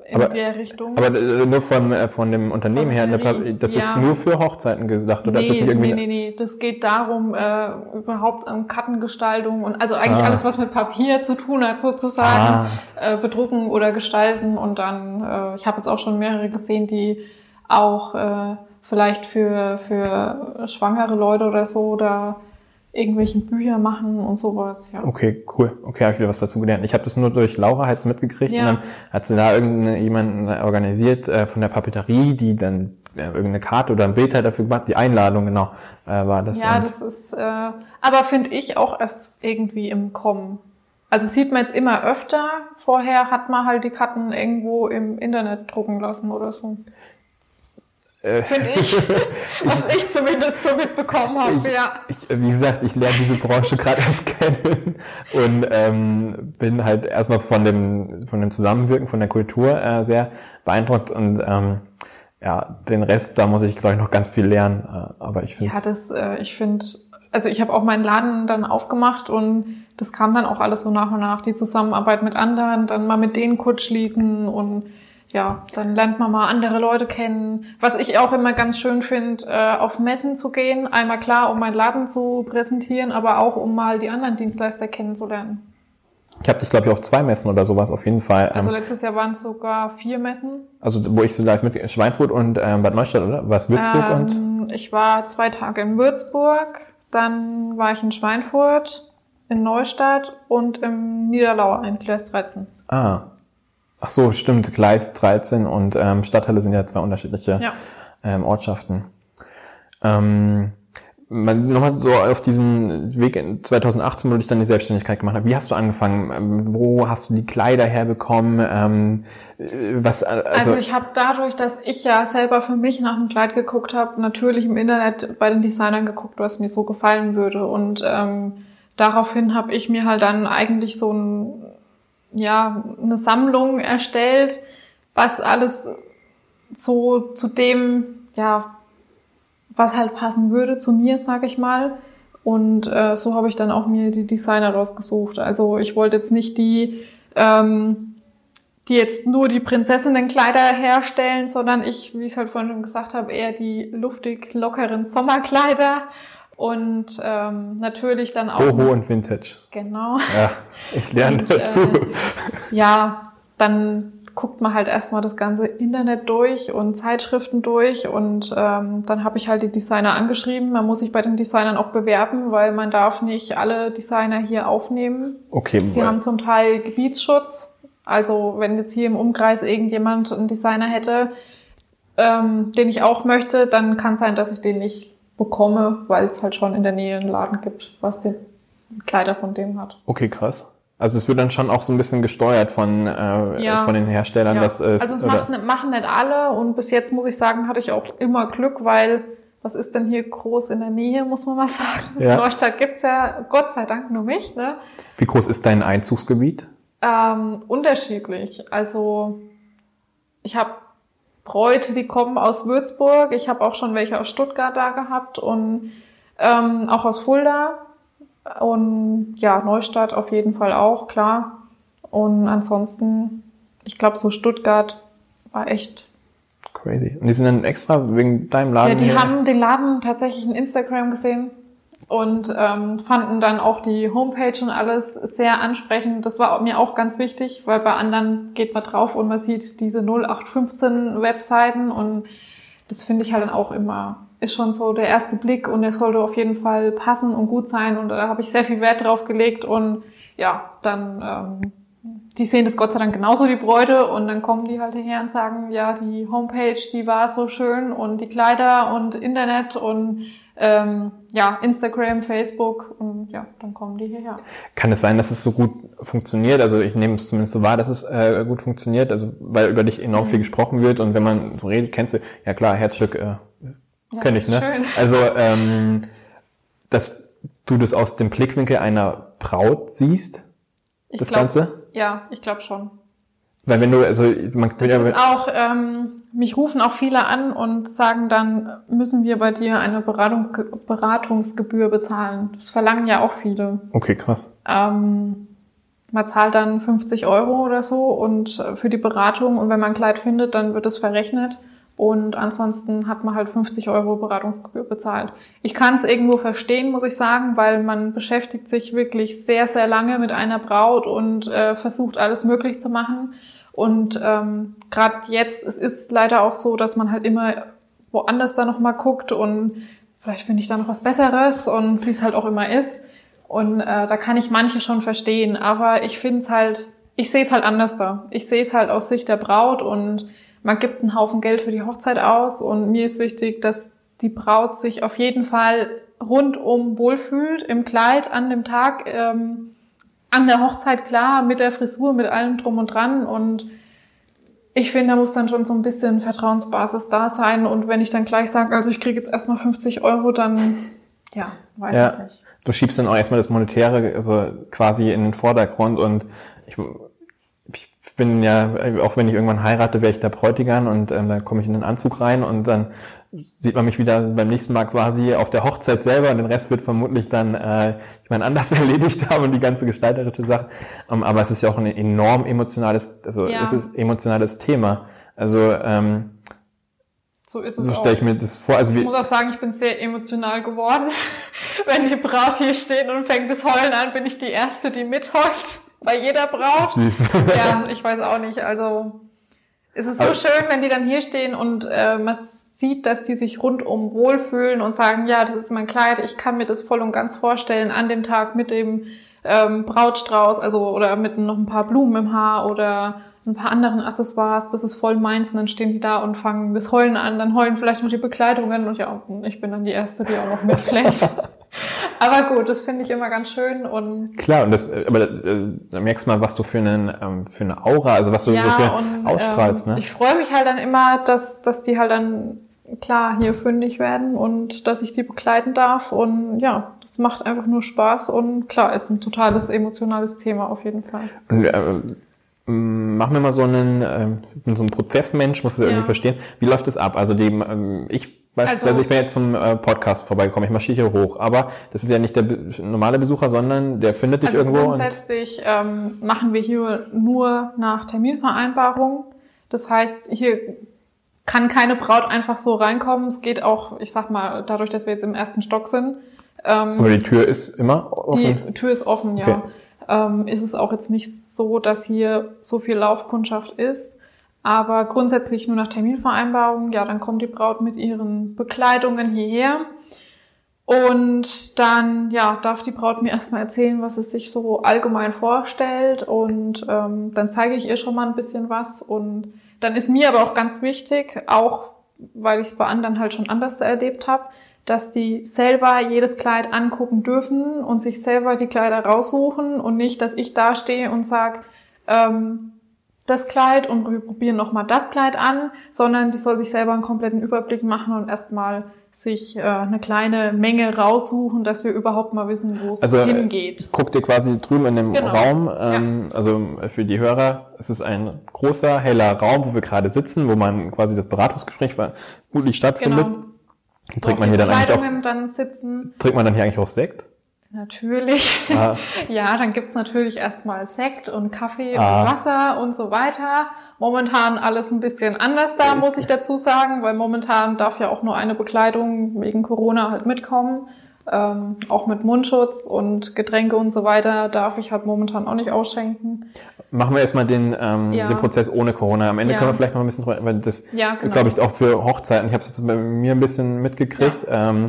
in Aber- der Richtung. aber äh, nur von, äh, von dem Unternehmen her, eine Papeterie, Pa- das ist ja. nur für Hochzeiten gedacht, oder ist das nee, irgendwie? nee, nee, nee. Das geht darum, äh, überhaupt um Kartengestaltung und also eigentlich Ah. alles, was mit Papier zu tun hat, sozusagen. Äh, bedrucken oder gestalten und dann, äh, ich habe jetzt auch schon mehrere gesehen, die auch äh, vielleicht für, für schwangere Leute oder so da irgendwelche Bücher machen und sowas, ja. Okay, cool. Okay, habe ich wieder was dazu gelernt. Ich habe das nur durch Laura halt so mitgekriegt Ja. und dann hat sie da irgendjemanden organisiert äh, von der Papeterie, die dann äh, irgendeine Karte oder ein Bild halt dafür gemacht, die Einladung, genau, äh, war das. Ja, das ist, äh, aber finde ich auch erst irgendwie im Kommen. Also sieht man jetzt immer öfter. Vorher hat man halt die Karten irgendwo im Internet drucken lassen oder so. Äh, Finde ich. Was ich zumindest so mitbekommen habe, ja. ich, wie gesagt, ich lerne diese Branche gerade erst kennen und ähm, bin halt erstmal von dem von dem Zusammenwirken, von der Kultur äh, sehr beeindruckt und ähm, ja, den Rest, da muss ich glaube ich noch ganz viel lernen, äh, aber ich finde Ja, das, äh, ich finde, also ich habe auch meinen Laden dann aufgemacht und das kam dann auch alles so nach und nach, die Zusammenarbeit mit anderen, dann mal mit denen kurz schließen und ja, dann lernt man mal andere Leute kennen. Was ich auch immer ganz schön finde, äh, auf Messen zu gehen. Einmal klar, um meinen Laden zu präsentieren, aber auch um mal die anderen Dienstleister kennenzulernen. ich habe dich glaube ich auf zwei Messen oder sowas auf jeden Fall. Also Ähm, letztes Jahr waren es sogar vier Messen. also wo ich so live mit Schweinfurt und ähm, Bad Neustadt oder was Würzburg und Ähm, ich war zwei Tage in Würzburg, dann war ich in Schweinfurt, in Neustadt und im Niederlauer in Gleis 13. ah ach so stimmt Gleis 13 und ähm, Stadthalle sind ja zwei unterschiedliche Ja. ähm, Ortschaften. Ähm, man- Nochmal so auf diesen Weg in 2018, wo du dich dann die Selbstständigkeit gemacht hast. Wie hast du angefangen? Ähm, Wo hast du die Kleider herbekommen? Ähm, äh, was, äh, Also, also, ich habe dadurch, dass ich ja selber für mich nach einem Kleid geguckt habe, natürlich im Internet bei den Designern geguckt, was mir so gefallen würde. Und ähm, daraufhin habe ich mir halt dann eigentlich so ein, ja, eine Sammlung erstellt, was alles so zu dem, ja, was halt passen würde zu mir, sag ich mal. Und äh, so habe ich dann auch mir die Designer rausgesucht. Also ich wollte jetzt nicht die, ähm, die jetzt nur die Prinzessinnenkleider herstellen, sondern ich, wie ich es halt vorhin schon gesagt habe, eher die luftig lockeren Sommerkleider. Und ähm, natürlich dann auch. Boho und Vintage. Genau. Ja, ich lerne Und, dazu. Äh, ja, dann guckt man halt erstmal das ganze Internet durch und Zeitschriften durch und ähm, dann habe ich halt die Designer angeschrieben. Man muss sich bei den Designern auch bewerben, weil man darf nicht alle Designer hier aufnehmen. okay, Die haben zum Teil Gebietsschutz. Also wenn jetzt hier im Umkreis irgendjemand einen Designer hätte, ähm, den ich auch möchte, dann kann sein, dass ich den nicht bekomme, weil es halt schon in der Nähe einen Laden gibt, was den Kleider von dem hat. okay, krass. Also es wird dann schon auch so ein bisschen gesteuert von, äh, Ja. von den Herstellern, Ja. dass es, also es macht, machen nicht alle und bis jetzt muss ich sagen, hatte ich auch immer Glück, weil was ist denn hier groß in der Nähe, muss man mal sagen. Ja. Neustadt gibt's ja Gott sei Dank nur mich, ne? wie groß ist dein Einzugsgebiet? Ähm, unterschiedlich. Also ich habe Bräute, die kommen aus Würzburg. Ich habe auch schon welche aus Stuttgart da gehabt und ähm, auch aus Fulda. Und ja, Neustadt auf jeden Fall auch, klar. Und ansonsten, ich glaube, so Stuttgart war echt. Crazy. Und die sind dann extra wegen deinem Laden Ja, die hier? haben den Laden tatsächlich in Instagram gesehen und ähm, fanden dann auch die Homepage und alles sehr ansprechend. Das war mir auch ganz wichtig, weil bei anderen geht man drauf und man sieht diese 0815 Webseiten und das finde ich halt dann auch immer, ist schon so der erste Blick und der sollte auf jeden Fall passen und gut sein und da habe ich sehr viel Wert drauf gelegt und ja, dann ähm, die sehen das Gott sei Dank genauso, die Bräute, und dann kommen die halt hierher und sagen, ja, die Homepage, die war so schön und die Kleider und Internet und ähm, ja, Instagram, Facebook und ja, dann kommen die hierher. Kann es sein, dass es so gut funktioniert? Also ich nehme es zumindest so wahr, dass es äh, gut funktioniert, also weil über dich enorm Mhm. viel gesprochen wird und wenn man so redet, kennst du, ja klar, Herzstück äh, Ja, kenn ich, ne? schön. Also ähm, dass du das aus dem Blickwinkel einer Braut siehst, Ich das glaub, Ganze? Ja, ich glaube schon. Weil wenn du, also man Das ist auch, ähm, mich rufen auch viele an und sagen dann, müssen wir bei dir eine Beratung, Beratungsgebühr bezahlen. Das verlangen ja auch viele. Okay, krass. Ähm, man zahlt dann 50 Euro oder so und äh, für die Beratung und wenn man ein Kleid findet, dann wird es verrechnet und ansonsten hat man halt 50 Euro Beratungsgebühr bezahlt. Ich kann es irgendwo verstehen, muss ich sagen, weil man beschäftigt sich wirklich sehr, sehr lange mit einer Braut und äh, versucht alles möglich zu machen. Und ähm, gerade jetzt, es ist leider auch so, dass man halt immer woanders da nochmal guckt und vielleicht finde ich da noch was Besseres und wie es halt auch immer ist. Und äh, da kann ich manche schon verstehen, aber ich finde es halt, ich sehe es halt anders da. Ich sehe es halt aus Sicht der Braut und man gibt einen Haufen Geld für die Hochzeit aus und mir ist wichtig, dass die Braut sich auf jeden Fall rundum wohlfühlt im Kleid an dem Tag, ähm, an der Hochzeit klar, mit der Frisur, mit allem drum und dran. Und ich finde, da muss dann schon so ein bisschen Vertrauensbasis da sein. Und wenn ich dann gleich sage, also ich kriege jetzt erstmal 50 Euro, dann ja, weiß Ja. ich nicht. Du schiebst dann auch erstmal das Monetäre, also quasi in den Vordergrund. Und ich, ich bin ja, auch wenn ich irgendwann heirate, wäre ich der Bräutigam. Und ähm, dann komme ich in den Anzug rein. Und dann sieht man mich wieder beim nächsten Mal quasi auf der Hochzeit selber und den Rest wird vermutlich dann äh, ich meine anders erledigt haben und die ganze gestalterische Sache. Ähm, aber es ist ja auch ein enorm emotionales, also Ja. es ist emotionales Thema. Also ähm, So ist es so stelle ich mir das vor. Also Ich muss auch sagen, ich bin sehr emotional geworden. Wenn die Braut hier steht und fängt das Heulen an, bin ich die Erste, die mitheult. Bei jeder Braut. süß. Ja, ich weiß auch nicht. Also es ist so Aber- schön, wenn die dann hier stehen und äh, man sieht, dass die sich rundum wohlfühlen und sagen, ja, das ist mein Kleid, ich kann mir das voll und ganz vorstellen an dem Tag mit dem ähm, Brautstrauß, also oder mit noch ein paar Blumen im Haar oder ein paar anderen Accessoires, das ist voll meins und dann stehen die da und fangen das Heulen an, dann heulen vielleicht noch die Bekleidungen und ja, ich bin dann die Erste, die auch noch mitflecht. Aber gut, das finde ich immer ganz schön und Klar, und das, aber äh, da merkst du mal, was du für, einen, ähm, für eine Aura, also was du so für ausstrahlst, ähm, ne? Ich freue mich halt dann immer, dass, dass die halt dann klar hier fündig werden und dass ich die begleiten darf. Und ja, das macht einfach nur Spaß und klar, ist ein totales emotionales Thema auf jeden Fall. Und, äh, mach mir mal so einen, ich bin so ein Prozessmensch, muss das Ja. irgendwie verstehen. Wie läuft das ab? Also die, ähm, ich beispielsweise, Also- ich bin jetzt zum äh, Podcast vorbeigekommen, ich marschiere hier hoch, aber das ist ja nicht der be normale Besucher, sondern der findet dich Also irgendwo und grundsätzlich ähm, machen wir hier nur nach Terminvereinbarung. Das heißt, hier kann keine Braut einfach so reinkommen. Es geht auch, ich sag mal, dadurch, dass wir jetzt im ersten Stock sind, Ähm, Aber die Tür ist immer offen? Die Tür ist offen, ja. Okay. Ähm, ist es auch jetzt nicht so, dass hier so viel Laufkundschaft ist. Aber grundsätzlich nur nach Terminvereinbarung, ja, dann kommt die Braut mit ihren Bekleidungen hierher. Und dann, ja, darf die Braut mir erstmal erzählen, was es sich so allgemein vorstellt. Und ähm, dann zeige ich ihr schon mal ein bisschen was. Und dann ist mir aber auch ganz wichtig, auch weil ich es bei anderen halt schon anders erlebt habe, dass die selber jedes Kleid angucken dürfen und sich selber die Kleider raussuchen und nicht, dass ich da stehe und sag ähm, das Kleid und wir probieren nochmal das Kleid an, sondern die soll sich selber einen kompletten Überblick machen und erstmal sich äh, eine kleine Menge raussuchen, dass wir überhaupt mal wissen, wo es also, äh, hingeht. Guckt ihr quasi drüben in dem genau. Raum, ähm, ja. also für die Hörer, es ist ein großer, heller Raum, wo wir gerade sitzen, wo man quasi das Beratungsgespräch vermutlich stattfindet. Genau. Trinkt man hier dann eigentlich auch, dann sitzen. Trinkt man dann hier eigentlich auch Sekt? Natürlich. Ah. ja, dann gibt's natürlich erstmal Sekt und Kaffee ah. und Wasser und so weiter. Momentan alles ein bisschen anders da, muss ich dazu sagen, weil momentan darf ja auch nur eine Bekleidung wegen Corona halt mitkommen. Ähm, auch mit Mundschutz und Getränke und so weiter darf ich halt momentan auch nicht ausschenken. Machen wir erstmal den, ähm, ja. den Prozess ohne Corona. Am Ende ja. können wir vielleicht noch ein bisschen drüber, weil das, ja, genau. glaube ich, auch für Hochzeiten, ich habe es jetzt bei mir ein bisschen mitgekriegt, ähm,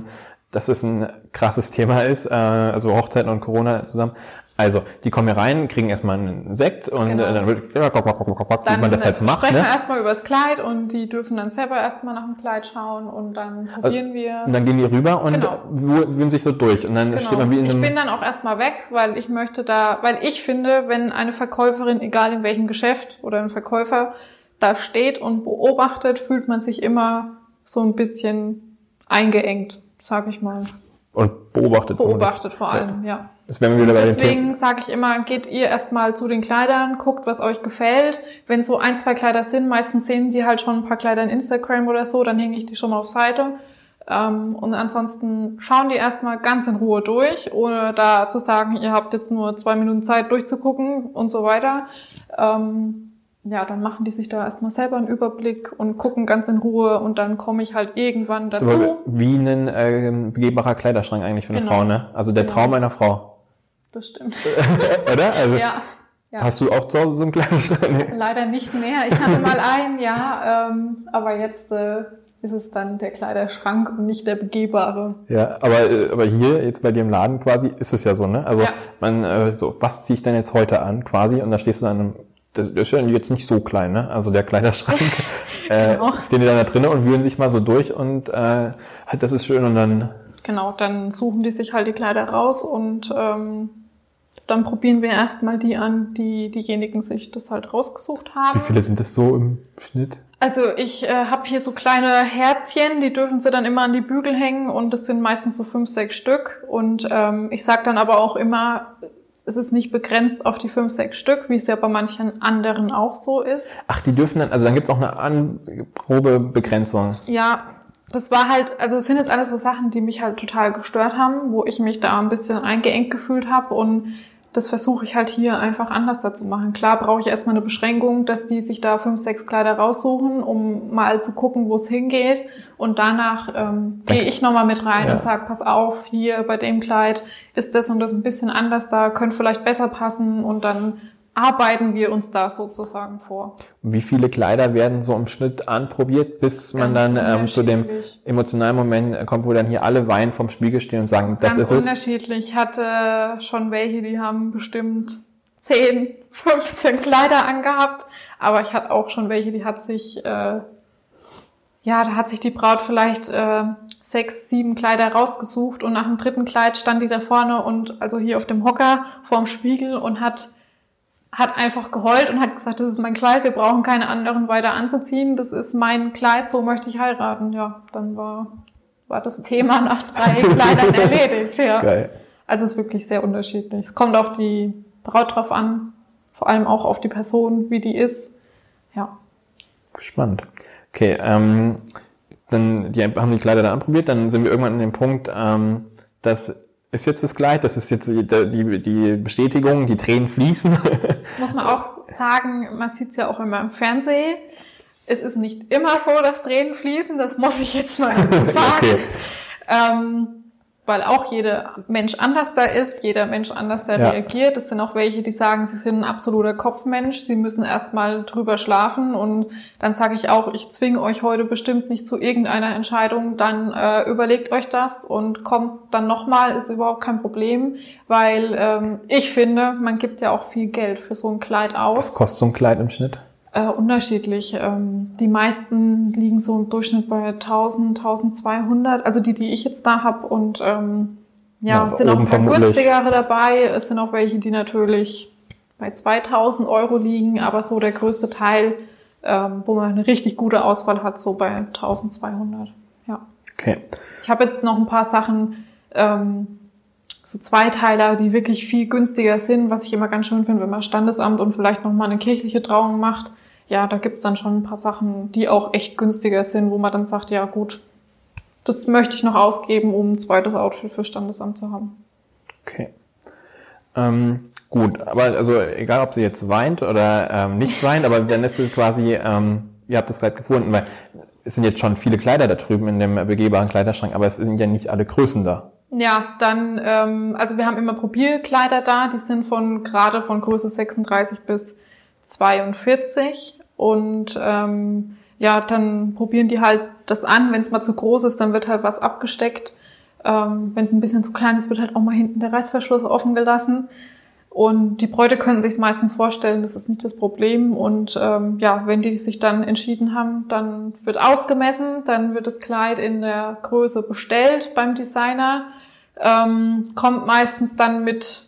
dass es ein krasses Thema ist, äh, also Hochzeiten und Corona zusammen. Also, die kommen hier rein, kriegen erstmal einen Sekt und genau. dann wird, ja, kock, kock, kock, kock, dann wie man das halt so macht. Sprechen ne? erstmal über das Kleid und die dürfen dann selber erstmal nach dem Kleid schauen und dann probieren also, wir. Und dann gehen die rüber und genau. wühlen sich so durch und dann genau. steht man wie in einem Ich bin dann auch erstmal weg, weil ich möchte da, weil ich finde, wenn eine Verkäuferin, egal in welchem Geschäft oder ein Verkäufer, da steht und beobachtet, fühlt man sich immer so ein bisschen eingeengt sag ich mal. Und beobachtet. Beobachtet vor allem, ja. ja. Deswegen sage ich immer, geht ihr erstmal zu den Kleidern, guckt, was euch gefällt. Wenn so ein, zwei Kleider sind, meistens sehen die halt schon ein paar Kleider in Instagram oder so, dann hänge ich die schon mal auf Seite. Ähm, und ansonsten schauen die erstmal ganz in Ruhe durch, ohne da zu sagen, ihr habt jetzt nur zwei Minuten Zeit durchzugucken und so weiter. Ähm, ja, dann machen die sich da erstmal selber einen Überblick und gucken ganz in Ruhe und dann komme ich halt irgendwann dazu. So, wie ein äh, begehbarer Kleiderschrank eigentlich für eine genau. Frau, ne? Also der genau. Traum einer Frau. Das stimmt. Oder? Also, ja, ja. Hast du auch zu Hause so einen Kleiderschrank? Leider nicht mehr. Ich hatte mal einen, ja, ähm, aber jetzt äh, ist es dann der Kleiderschrank und nicht der begehbare. Ja, aber, äh, aber hier jetzt bei dir im Laden quasi ist es ja so, ne? Also ja. man, äh, so, was ziehe ich denn jetzt heute an quasi und da stehst du an einem das ist ja jetzt nicht so klein, ne? Also der Kleiderschrank, äh, genau. stehen die dann da drinnen und wühlen sich mal so durch und äh, halt, das ist schön und dann. Genau, dann suchen die sich halt die Kleider raus und ähm, dann probieren wir erstmal die an, die diejenigen sich das halt rausgesucht haben. Wie viele sind das so im Schnitt? Also ich äh, habe hier so kleine Herzchen, die dürfen sie dann immer an die Bügel hängen und das sind meistens so fünf, sechs Stück. Und ähm, ich sag dann aber auch immer, es ist nicht begrenzt auf die fünf, sechs Stück, wie es ja bei manchen anderen auch so ist. Ach, die dürfen dann, also dann gibt's auch eine Anprobebegrenzung. Ja, das war halt, also es sind jetzt alles so Sachen, die mich halt total gestört haben, wo ich mich da ein bisschen eingeengt gefühlt habe und das versuche ich halt hier einfach anders dazu machen. Klar brauche ich erstmal eine Beschränkung, dass die sich da fünf, sechs Kleider raussuchen, um mal zu gucken, wo es hingeht. Und danach ähm, gehe ich nochmal mit rein ja. und sag, pass auf, hier bei dem Kleid ist das und das ein bisschen anders da, könnte vielleicht besser passen und dann arbeiten wir uns da sozusagen vor. Wie viele Kleider werden so im Schnitt anprobiert, bis man dann ähm, zu dem emotionalen Moment kommt, wo dann hier alle Wein vom Spiegel stehen und sagen, das Ganz ist es? unterschiedlich. Ich hatte schon welche, die haben bestimmt 10, 15 Kleider angehabt, aber ich hatte auch schon welche, die hat sich, äh, ja, da hat sich die Braut vielleicht äh, sechs, sieben Kleider rausgesucht und nach dem dritten Kleid stand die da vorne und also hier auf dem Hocker vorm Spiegel und hat hat einfach geheult und hat gesagt, das ist mein Kleid, wir brauchen keine anderen weiter anzuziehen, das ist mein Kleid, so möchte ich heiraten. Ja, dann war, war das Thema nach drei Kleidern erledigt. Ja. Geil. Also es ist wirklich sehr unterschiedlich. Es kommt auf die Braut drauf an, vor allem auch auf die Person, wie die ist. Ja. Spannend. Okay, ähm, dann die haben die Kleider dann anprobiert, dann sind wir irgendwann an dem Punkt, ähm, dass ist jetzt das Kleid, das ist jetzt die, die, die Bestätigung, die Tränen fließen. Muss man auch sagen, man sieht es ja auch immer im Fernsehen. Es ist nicht immer so, dass Tränen fließen, das muss ich jetzt mal sagen. okay. ähm, weil auch jeder Mensch anders da ist, jeder Mensch anders da Ja. reagiert. Es sind auch welche, die sagen, sie sind ein absoluter Kopfmensch, sie müssen erstmal drüber schlafen und dann sage ich auch, ich zwinge euch heute bestimmt nicht zu irgendeiner Entscheidung, dann äh, überlegt euch das und kommt dann nochmal, ist überhaupt kein Problem, weil ähm, ich finde, man gibt ja auch viel Geld für so ein Kleid aus. Was kostet so ein Kleid im Schnitt? Äh, unterschiedlich. Ähm, die meisten liegen so im Durchschnitt bei 1000, 1200, also die, die ich jetzt da habe. Und ähm, ja, Ja, es sind auch ein paar günstigere dabei. Es sind auch welche, die natürlich bei 2000 Euro liegen, aber so der größte Teil, ähm, wo man eine richtig gute Auswahl hat, so bei 1200. Ja. Okay. Ich habe jetzt noch ein paar Sachen, ähm, so Zweiteiler, die wirklich viel günstiger sind, was ich immer ganz schön finde, wenn man Standesamt und vielleicht noch mal eine kirchliche Trauung macht. Ja, da gibt's dann schon ein paar Sachen, die auch echt günstiger sind, wo man dann sagt, ja gut, das möchte ich noch ausgeben, um ein zweites Outfit für Standesamt zu haben. Okay. Ähm, gut, aber also egal, ob sie jetzt weint oder ähm, nicht weint, aber dann ist es quasi, ähm, ihr habt das Kleid gefunden, weil es sind jetzt schon viele Kleider da drüben in dem begehbaren Kleiderschrank, aber es sind ja nicht alle Größen da. Ja, dann, ähm, also wir haben immer Probierkleider da, die sind von gerade von Größe 36 bis 42 und ähm, ja, dann probieren die halt das an. Wenn es mal zu groß ist, dann wird halt was abgesteckt. Ähm, Wenn es ein bisschen zu klein ist, wird halt auch mal hinten der Reißverschluss offen gelassen. Und die Bräute können sich meistens vorstellen, das ist nicht das Problem. Und ähm, ja, wenn die sich dann entschieden haben, dann wird ausgemessen, dann wird das Kleid in der Größe bestellt beim Designer. Ähm, kommt meistens dann mit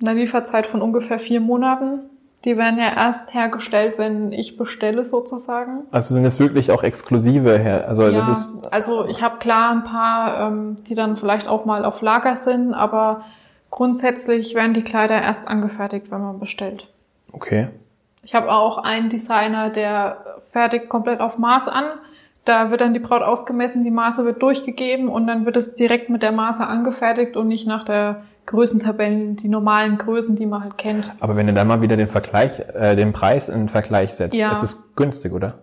einer Lieferzeit von ungefähr vier Monaten. Die werden ja erst hergestellt, wenn ich bestelle sozusagen. Also sind es wirklich auch exklusive her. Also das ja, ist also ich habe klar ein paar, ähm, die dann vielleicht auch mal auf Lager sind, aber grundsätzlich werden die Kleider erst angefertigt, wenn man bestellt. okay. Ich habe auch einen Designer, der fertigt komplett auf Maß an. Da wird dann die Braut ausgemessen, die Maße wird durchgegeben und dann wird es direkt mit der Maße angefertigt und nicht nach der Größentabellen, die normalen Größen, die man halt kennt. Aber wenn du dann mal wieder den Vergleich, äh, den Preis in Vergleich setzt, Ja. ist es günstig, oder?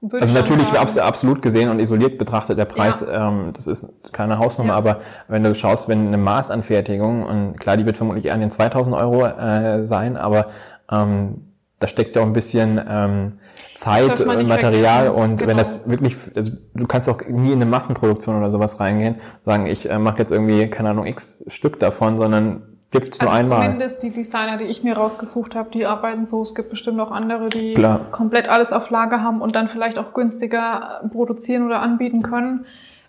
Würde Also natürlich sagen. absolut gesehen und isoliert betrachtet der Preis, ähm, das ist keine Hausnummer, Ja. aber wenn du schaust, wenn eine Maßanfertigung und klar, die wird vermutlich eher an den 2000 Euro äh, sein, aber ähm, da steckt ja auch ein bisschen ähm, Zeit nicht Material vergessen. und wenn Genau. das wirklich, also du kannst auch nie in eine Massenproduktion oder sowas reingehen, sagen, ich äh, mache jetzt irgendwie keine Ahnung x Stück davon, sondern gibt's nur also einmal. zumindest die Designer, die ich mir rausgesucht habe, die arbeiten so. Es gibt bestimmt auch andere, die Klar. komplett alles auf Lager haben und dann vielleicht auch günstiger äh, produzieren oder anbieten können.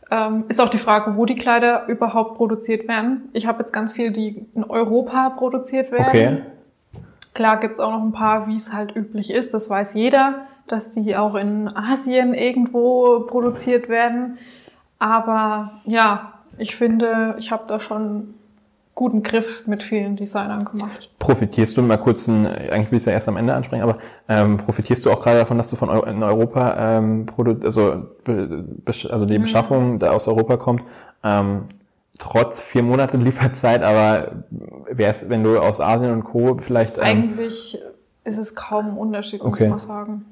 Ähm, ist auch die Frage, wo die Kleider überhaupt produziert werden. Ich habe jetzt ganz viele, die in Europa produziert werden. Okay. Klar gibt's auch noch ein paar, wie es halt üblich ist, das weiß jeder, dass die auch in Asien irgendwo produziert werden. Aber ja, ich finde, ich habe da schon guten Griff mit vielen Designern gemacht. Profitierst du mal kurz, ein, eigentlich will ich es ja erst am Ende ansprechen, aber ähm, profitierst du auch gerade davon, dass du von Eu in Europa, ähm, produ also, be also Mhm. die Beschaffung da aus Europa kommt, ähm, trotz vier Monate Lieferzeit, aber wär's, wenn du aus Asien und Co. vielleicht, ähm, Eigentlich ist es kaum ein Unterschied, muss Okay. ich mal sagen.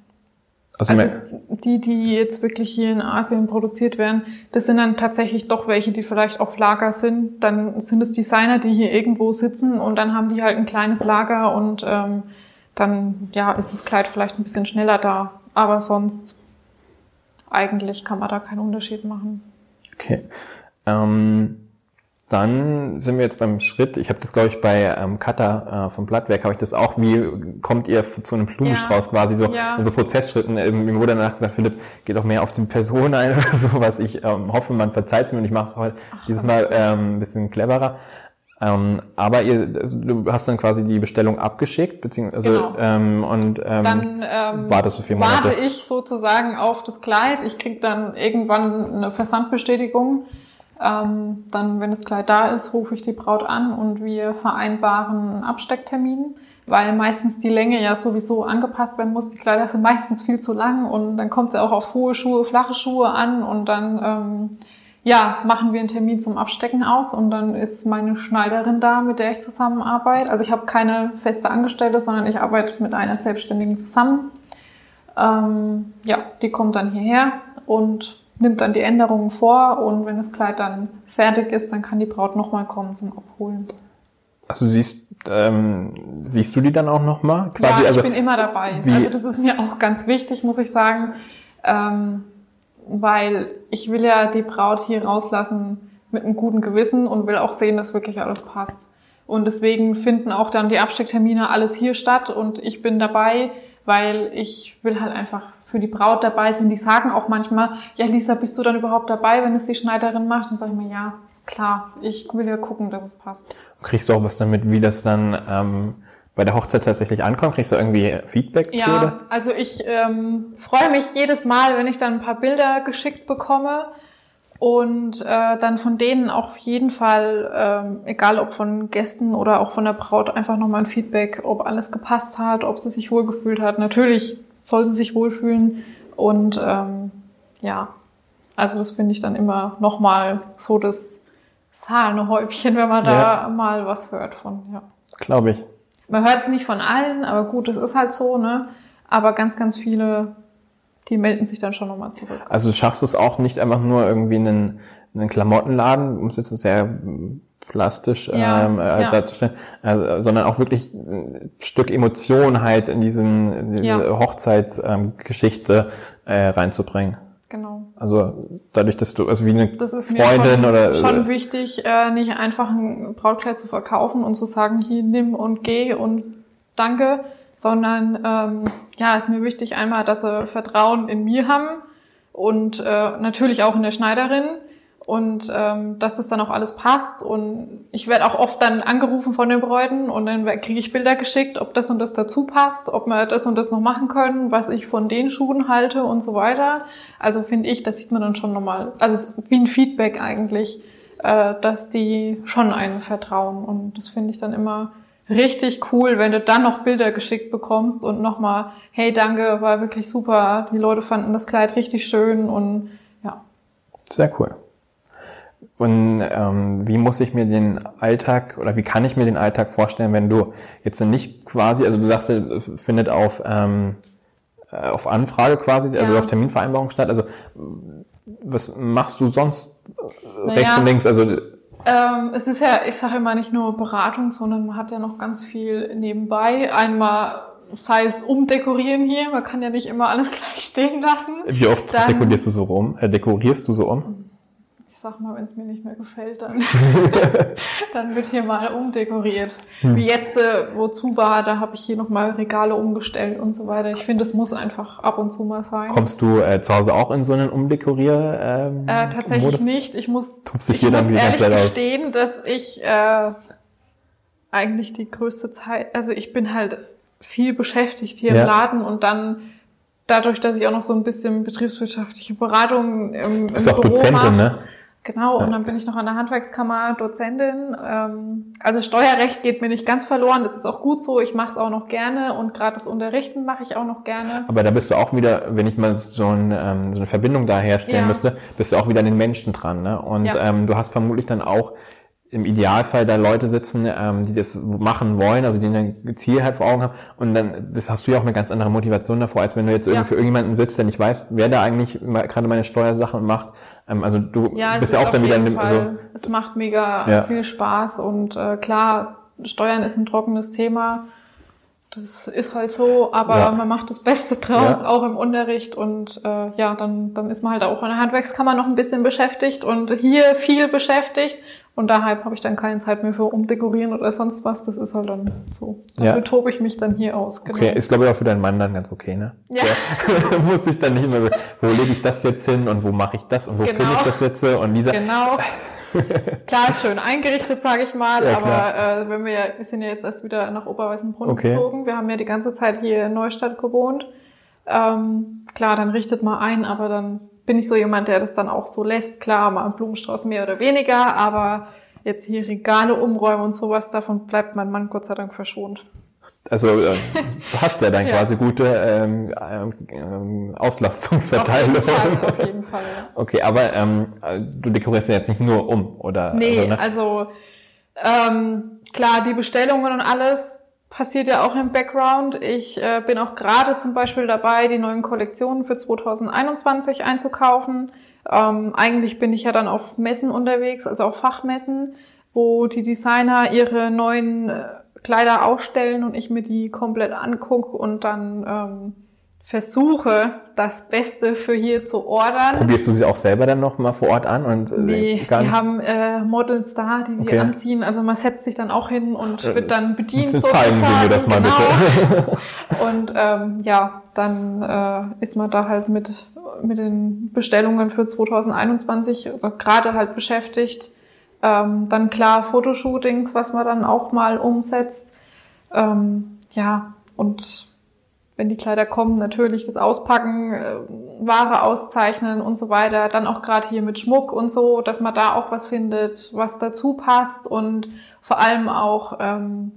Also, Also die, die jetzt wirklich hier in Asien produziert werden, das sind dann tatsächlich doch welche, die vielleicht auf Lager sind. Dann sind es Designer, die hier irgendwo sitzen und dann haben die halt ein kleines Lager und ähm, dann ja ist das Kleid vielleicht ein bisschen schneller da. Aber sonst eigentlich kann man da keinen Unterschied machen. Okay. Ähm, dann sind wir jetzt beim Schritt. Ich habe das, glaube ich, bei ähm, Cutter äh, vom Blattwerk habe ich das auch. Wie kommt ihr zu einem Blumenstrauß Ja. quasi so Ja. in so Prozessschritten? Ähm, Mir wurde danach gesagt, Philipp, geht auch mehr auf die Person ein oder so, was ich ähm, hoffe, man verzeiht mir und ich mache es heute dieses Mal ähm, ein bisschen cleverer. Ähm, aber ihr, also, du hast dann quasi die Bestellung abgeschickt, beziehungsweise Genau. ähm, und ähm, Dann ähm, wartest du vier Monate. warte ich sozusagen auf das Kleid. Ich krieg dann irgendwann eine Versandbestätigung. Ähm, dann, wenn das Kleid da ist, rufe ich die Braut an und wir vereinbaren einen Abstecktermin, weil meistens die Länge ja sowieso angepasst werden muss. Die Kleider sind meistens viel zu lang und dann kommt es ja auch auf hohe Schuhe, flache Schuhe an und dann ähm, ja, machen wir einen Termin zum Abstecken aus und dann ist meine Schneiderin da, mit der ich zusammenarbeite. Also ich habe keine feste Angestellte, sondern ich arbeite mit einer Selbstständigen zusammen. Ähm, ja, die kommt dann hierher und nimmt dann die Änderungen vor und wenn das Kleid dann fertig ist, dann kann die Braut nochmal kommen zum Abholen. Also siehst, ähm, siehst du die dann auch nochmal? Ja, ich also, bin immer dabei. wie- Also das ist mir auch ganz wichtig, muss ich sagen, ähm, weil ich will ja die Braut hier rauslassen mit einem guten Gewissen und will auch sehen, dass wirklich alles passt. Und deswegen finden auch dann die Abstecktermine alles hier statt und ich bin dabei, weil ich will halt einfach für die Braut dabei sein. Die sagen auch manchmal, ja Lisa, bist du dann überhaupt dabei, wenn es die Schneiderin macht? Dann sage ich mir, ja, klar, ich will ja gucken, dass es passt. kriegst du auch was damit, wie das dann ähm, bei der Hochzeit tatsächlich ankommt? Kriegst du irgendwie Feedback zu? Ja, also ich ähm, freue mich jedes Mal, wenn ich dann ein paar Bilder geschickt bekomme und äh, dann von denen auch auf jeden Fall, ähm, egal ob von Gästen oder auch von der Braut, einfach nochmal ein Feedback, ob alles gepasst hat, ob sie sich wohlgefühlt hat. Natürlich soll sie sich wohlfühlen und ähm, ja, also das finde ich dann immer nochmal so das Sahnehäubchen, wenn man da Ja. mal was hört von, ja. Glaube ich. Man hört es nicht von allen, aber gut, es ist halt so, ne? Aber ganz, ganz viele, die melden sich dann schon nochmal zurück. Also schaffst du es auch nicht einfach nur irgendwie einen, einen Klamottenladen, um es jetzt sehr plastisch Ja, ähm, äh, ja. darzustellen, äh, sondern auch wirklich ein Stück Emotion halt in diesen in diese Ja. Hochzeitsgeschichte ähm, äh, reinzubringen. Genau. Also dadurch, dass du, also wie eine Das ist mir Freundin schon, oder schon wichtig, äh, nicht einfach ein Brautkleid zu verkaufen und zu sagen, hier nimm und geh und danke, sondern ähm, ja, ist mir wichtig einmal, dass sie Vertrauen in mir haben und äh, natürlich auch in der Schneiderin und ähm, dass das dann auch alles passt und ich werde auch oft dann angerufen von den Bräuten und dann kriege ich Bilder geschickt, ob das und das dazu passt, ob wir das und das noch machen können, was ich von den Schuhen halte und so weiter. Also finde ich, das sieht man dann schon nochmal, also es ist wie ein Feedback eigentlich, äh, dass die schon einem vertrauen und das finde ich dann immer richtig cool, wenn du dann noch Bilder geschickt bekommst und nochmal, hey, danke, war wirklich super, die Leute fanden das Kleid richtig schön und ja. Sehr cool. Und ähm, wie muss ich mir den Alltag oder wie kann ich mir den Alltag vorstellen, wenn du jetzt nicht quasi, also du sagst, äh, findet auf ähm, äh, auf Anfrage quasi, also Ja. auf Terminvereinbarung statt. Also was machst du sonst äh, Naja. rechts und links? Also Ähm, es ist ja, ich sage immer nicht nur Beratung, sondern man hat ja noch ganz viel nebenbei. Einmal sei es umdekorieren hier, man kann ja nicht immer alles gleich stehen lassen. wie oft Dann- dekorierst du so rum? Äh, dekorierst du so um? Sag mal, wenn es mir nicht mehr gefällt, dann, dann wird hier mal umdekoriert. Wie jetzt, äh, wozu war, da habe ich hier nochmal Regale umgestellt und so weiter. Ich finde, es muss einfach ab und zu mal sein. Kommst du äh, zu Hause auch in so einen Umdekorier? Ähm, Äh, tatsächlich Modus? nicht. Ich muss, ich muss ehrlich gestehen, dass ich äh, eigentlich die größte Zeit, also ich bin halt viel beschäftigt hier Ja. im Laden und dann dadurch, dass ich auch noch so ein bisschen betriebswirtschaftliche Beratung im, im Bist auch Büro Dozentin, mache. ne? Genau, und dann bin ich noch an der Handwerkskammer Dozentin. Ähm, also Steuerrecht geht mir nicht ganz verloren, das ist auch gut so. Ich mache es auch noch gerne und gerade das Unterrichten mache ich auch noch gerne. Aber da bist du auch wieder, wenn ich mal so, ein, ähm, so eine Verbindung da herstellen Ja. müsste, bist du auch wieder an den Menschen dran. Ne? Und Ja. ähm, du hast vermutlich dann auch im Idealfall da Leute sitzen, ähm, die das machen wollen, also die ein Ziel halt vor Augen haben. Und dann das hast du ja auch eine ganz andere Motivation davor, als wenn du jetzt irgendwie Ja. für irgendjemanden sitzt, der nicht weiß, wer da eigentlich gerade meine Steuersachen macht. Ähm, also du Ja, es bist ja auch dann wieder in dem, also Fall, es macht mega Ja. viel Spaß und äh, klar, Steuern ist ein trockenes Thema. Das ist halt so, aber Ja. man macht das Beste draus, auch im Unterricht und äh, ja, dann, dann ist man halt auch in der Handwerkskammer noch ein bisschen beschäftigt und hier viel beschäftigt und daher habe ich dann keine Zeit mehr für Umdekorieren oder sonst was. Das ist halt dann so. Ja. Dafür tobe ich mich dann hier aus. Genau. Okay, ist glaube ich auch für deinen Mann dann ganz okay, ne? Ja. Der muss ich dann nicht mehr, wo lege ich das jetzt hin und wo mache ich das und wo Genau. finde ich das jetzt und dieser. Genau. klar, ist schön eingerichtet, sage ich mal, Ja, aber äh, wenn wir ja, wir sind ja jetzt erst wieder nach Oberweißenbrunn Okay. gezogen. Wir haben ja die ganze Zeit hier in Neustadt gewohnt. Ähm, klar, dann richtet man ein, aber dann bin ich so jemand, der das dann auch so lässt. Klar, mal einen Blumenstrauß mehr oder weniger, aber jetzt hier Regale umräumen und sowas, davon bleibt mein Mann Gott sei Dank verschont. Also äh, du hast ja dann Ja. quasi gute ähm, ähm, ähm, Auf Auslastungsverteilung. jeden Fall, auf jeden Fall, ja. Okay, aber ähm, äh, du dekorierst ja jetzt nicht nur um, oder? Nee, also, ne? also ähm, klar, die Bestellungen und alles passiert ja auch im Background. Ich äh, bin auch gerade zum Beispiel dabei, die neuen Kollektionen für 2021 einzukaufen. Ähm, eigentlich bin ich ja dann auf Messen unterwegs, also auf Fachmessen, wo die Designer ihre neuen äh, Kleider ausstellen und ich mir die komplett angucke und dann ähm, versuche, das Beste für hier zu ordern. Probierst du sie auch selber dann noch mal vor Ort an? Und äh, Nee, gar die haben äh, Models da, die die Okay. anziehen. Also man setzt sich dann auch hin und Äh, wird dann bedient. Zeigen Sie mir das mal sozusagen. bitte. Genau. Und ähm, ja, dann äh, ist man da halt mit, mit den Bestellungen für 2021 äh, gerade halt beschäftigt. Ähm, dann klar Fotoshootings, was man dann auch mal umsetzt. Ähm, ja, und wenn die Kleider kommen, natürlich das Auspacken, äh, Ware auszeichnen und so weiter. Dann auch gerade hier mit Schmuck und so, dass man da auch was findet, was dazu passt und vor allem auch ähm,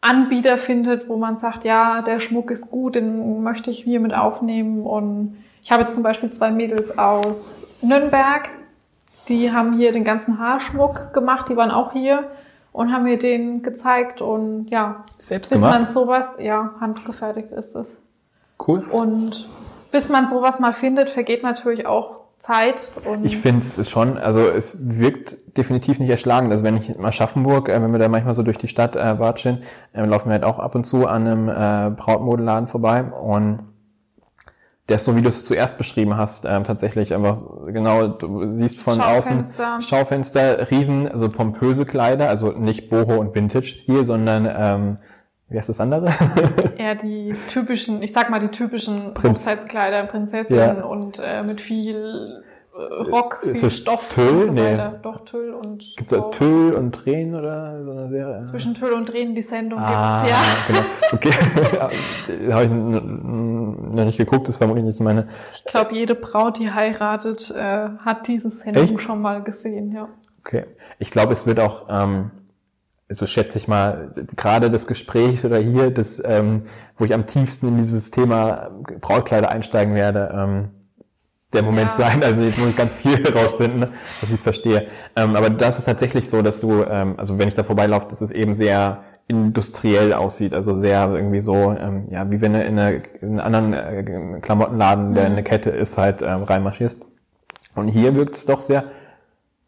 Anbieter findet, wo man sagt, ja, der Schmuck ist gut, den möchte ich hier mit aufnehmen. Und ich habe jetzt zum Beispiel zwei Mädels aus Nürnberg, die haben hier den ganzen Haarschmuck gemacht, die waren auch hier und haben mir den gezeigt und ja, Selbst bis man sowas, ja, handgefertigt ist es. Cool. Und bis man sowas mal findet, vergeht natürlich auch Zeit. Und Ich finde, es ist schon, also es wirkt definitiv nicht erschlagend. Also wenn ich in Aschaffenburg, äh, wenn wir da manchmal so durch die Stadt äh, watscheln, äh, laufen wir halt auch ab und zu an einem äh, Brautmodelladen vorbei und der ist so, wie du es zuerst beschrieben hast, ähm, tatsächlich einfach genau, du siehst von Schaufenster. außen Schaufenster, riesen, also pompöse Kleider, also nicht Boho und Vintage-Stil, sondern ähm, wie heißt das andere? eher die typischen, ich sag mal die typischen Prinz- Hochzeitskleider, Prinzessin Ja. und äh, mit viel äh, Rock, Ist viel es Stoff Tüll? und so Nee. Doch, Tüll und Gibt's da. Tüll und Tränen oder so eine Serie? Zwischen Tüll und Tränen die Sendung Ah, gibt's ja. genau. Okay. da habe ich n- n- noch nicht geguckt, das ist vermutlich nicht so meine. Ich glaube, jede Braut, die heiratet, äh, hat diese Sendung Echt? schon mal gesehen, ja. Okay. Ich glaube, es wird auch, ähm, so schätze ich mal, gerade das Gespräch oder hier, das, ähm, wo ich am tiefsten in dieses Thema Brautkleider einsteigen werde, ähm, der Moment Ja. sein. Also jetzt muss ich ganz viel herausfinden, ne, dass ich es verstehe. Ähm, aber das ist tatsächlich so, dass du, ähm, also wenn ich da vorbeilaufe, dass es eben sehr industriell aussieht, also sehr irgendwie so, ähm, ja, wie wenn du in, eine, in einen anderen äh, Klamottenladen, der Mhm. eine Kette ist, halt ähm, reinmarschierst. Und hier wirkt es doch sehr,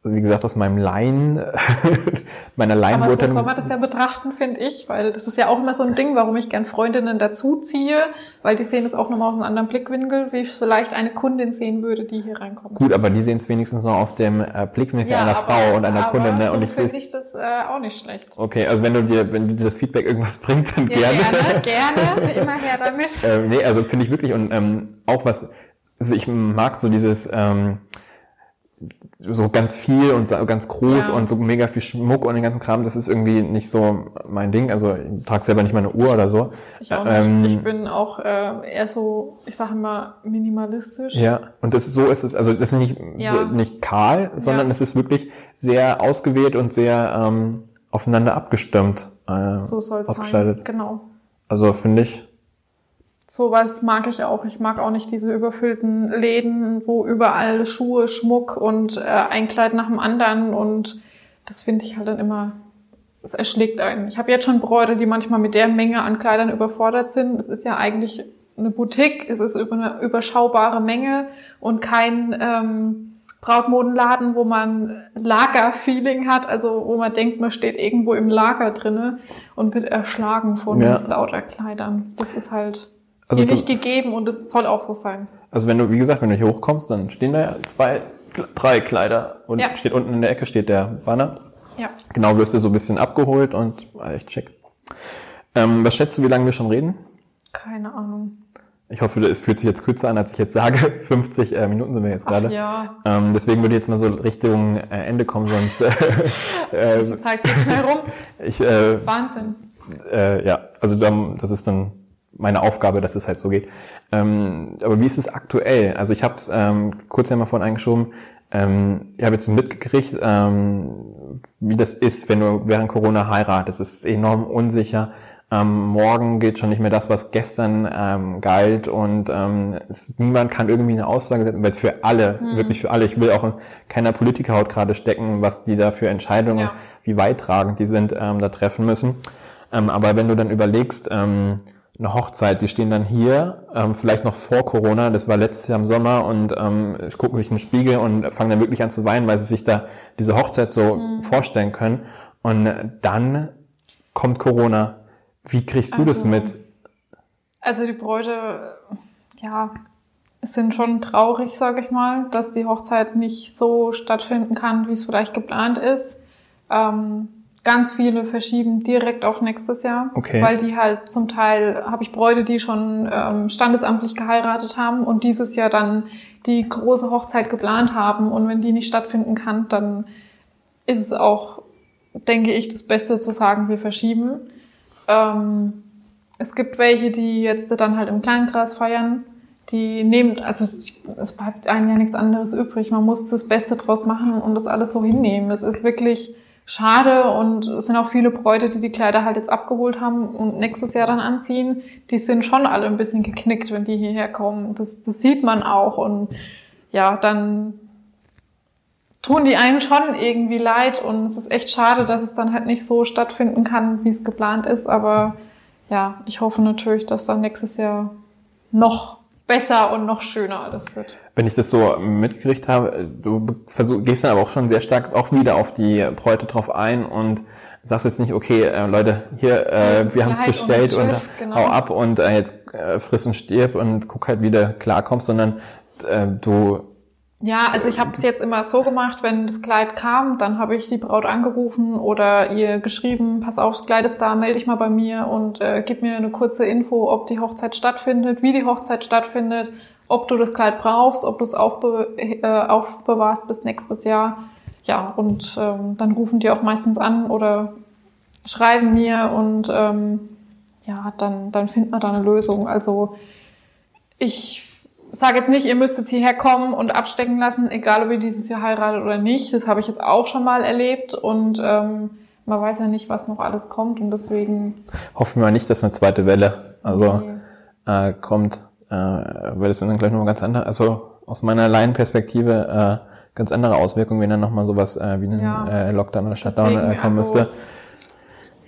also wie gesagt, aus meinem Laien, meiner Aber so Laienbeurteilung. soll man das ja betrachten, finde ich, weil das ist ja auch immer so ein Ding, warum ich gern Freundinnen dazu ziehe, weil die sehen es auch nochmal aus einem anderen Blickwinkel, wie ich vielleicht eine Kundin sehen würde, die hier reinkommt. Gut, aber die sehen es wenigstens noch aus dem äh, Blickwinkel einer aber- Frau und einer aber Kundin. Ne? So Und ich finde ich das äh, auch nicht schlecht. Okay, also wenn du dir, wenn dir das Feedback irgendwas bringt, dann Ja, gerne. gerne, gerne, immer her damit. ähm, nee, also finde ich wirklich und ähm, auch was, also ich mag so dieses ähm, so ganz viel und so ganz groß Ja. und so mega viel Schmuck und den ganzen Kram, das ist irgendwie nicht so mein Ding. Also ich trage selber nicht meine Uhr oder so. Ich auch nicht. Ähm, ich bin auch äh, eher so, ich sage immer, minimalistisch. Ja, und das ist so ist es, also das ist nicht Ja. so, nicht kahl, sondern Ja. es ist wirklich sehr ausgewählt und sehr ähm, aufeinander abgestimmt. Äh, So soll es sein. Genau. Also finde ich, Sowas mag ich auch. Ich mag auch nicht diese überfüllten Läden, wo überall Schuhe, Schmuck und äh, ein Kleid nach dem anderen und das finde ich halt dann immer, es erschlägt einen. Ich habe jetzt schon Bräute, die manchmal mit der Menge an Kleidern überfordert sind. Es ist ja eigentlich eine Boutique, es ist über eine überschaubare Menge und kein ähm, Brautmodenladen, wo man Lagerfeeling hat, also wo man denkt, man steht irgendwo im Lager drinne und wird erschlagen von Ja. lauter Kleidern. Das ist halt Also du- nicht gegeben und es soll auch so sein. also wenn du, wie gesagt, wenn du hier hochkommst, dann stehen da ja zwei, drei Kleider und Ja. steht unten in der Ecke steht der Banner. Ja. Genau, wirst du so ein bisschen abgeholt und war echt schick. Ähm, was schätzt du, wie lange wir schon reden? Keine Ahnung. Ich hoffe, es fühlt sich jetzt kürzer an, als ich jetzt sage. 50 äh, Minuten sind wir jetzt gerade. Ja. Ähm, deswegen würde ich jetzt mal so Richtung äh, Ende kommen, sonst äh, äh, Die Zeit geht schnell rum. ich äh, Wahnsinn. äh, ja, also dann, das ist dann meine Aufgabe, dass es halt so geht. Ähm, aber wie ist es aktuell? Also ich habe es ähm, kurz einmal vorhin eingeschoben. Ähm, ich habe jetzt mitgekriegt, ähm, wie das ist, wenn du während Corona heiratest. Es ist enorm unsicher. Ähm, morgen geht schon nicht mehr das, was gestern ähm, galt und ähm, es, niemand kann irgendwie eine Aussage setzen, weil es für alle, wirklich für alle, ich will auch in keiner Politikerhaut gerade stecken, was die da für Entscheidungen, Ja. wie weittragend die sind, ähm, da treffen müssen. Ähm, aber wenn du dann überlegst, ähm, eine Hochzeit, die stehen dann hier, ähm, vielleicht noch vor Corona, das war letztes Jahr im Sommer und ähm, gucken sich in den Spiegel und fangen dann wirklich an zu weinen, weil sie sich da diese Hochzeit so Mhm. vorstellen können. Und dann kommt Corona. Wie kriegst du das Also, mit? Also die Bräute, ja, sind schon traurig, sage ich mal, dass die Hochzeit nicht so stattfinden kann, wie es vielleicht geplant ist. Ähm, ganz viele verschieben direkt auf nächstes Jahr, Okay. weil die halt zum Teil habe ich Bräute, die schon ähm, standesamtlich geheiratet haben und dieses Jahr dann die große Hochzeit geplant haben und wenn die nicht stattfinden kann, dann ist es auch, denke ich, das Beste zu sagen, wir verschieben. Ähm, es gibt welche, die jetzt dann halt im Kleinkreis feiern. Die nehmen, also es bleibt einem ja nichts anderes übrig. Man muss das Beste draus machen und das alles so hinnehmen. Es ist wirklich schade und es sind auch viele Bräute, die die Kleider halt jetzt abgeholt haben und nächstes Jahr dann anziehen. Die sind schon alle ein bisschen geknickt, wenn die hierher kommen. Das, das sieht man auch und ja, dann tun die einem schon irgendwie leid und es ist echt schade, dass es dann halt nicht so stattfinden kann, wie es geplant ist. Aber ja, ich hoffe natürlich, dass dann nächstes Jahr noch besser und noch schöner alles wird. Wenn ich das so mitgekriegt habe, du versuch, gehst dann aber auch schon sehr stark auch wieder auf die Bräute drauf ein und sagst jetzt nicht, okay, äh, Leute, hier, äh, wir haben es Leid und bestellt und, Tschüss, genau. hau ab und äh, jetzt äh, friss und stirb und guck halt, wie du klarkommst, sondern äh, du, Ja, also ich habe es jetzt immer so gemacht, wenn das Kleid kam, dann habe ich die Braut angerufen oder ihr geschrieben, pass auf, das Kleid ist da, melde dich mal bei mir und äh, gib mir eine kurze Info, ob die Hochzeit stattfindet, wie die Hochzeit stattfindet, ob du das Kleid brauchst, ob du es aufbe äh, aufbewahrst bis nächstes Jahr. Ja, und ähm, dann rufen die auch meistens an oder schreiben mir und ähm, ja, dann, dann findet man da eine Lösung. Also ich sage jetzt nicht, ihr müsst jetzt hierher kommen und abstecken lassen, egal ob ihr dieses Jahr heiratet oder nicht. Das habe ich jetzt auch schon mal erlebt und ähm, man weiß ja nicht, was noch alles kommt und deswegen hoffen wir nicht, dass eine zweite Welle also Nee. äh, kommt, äh, weil das dann gleich nochmal ganz andere, also aus meiner Laienperspektive äh, ganz andere Auswirkungen, wenn dann nochmal sowas äh, wie ein Ja. äh, Lockdown oder Shutdown Deswegen, äh, kommen also, müsste.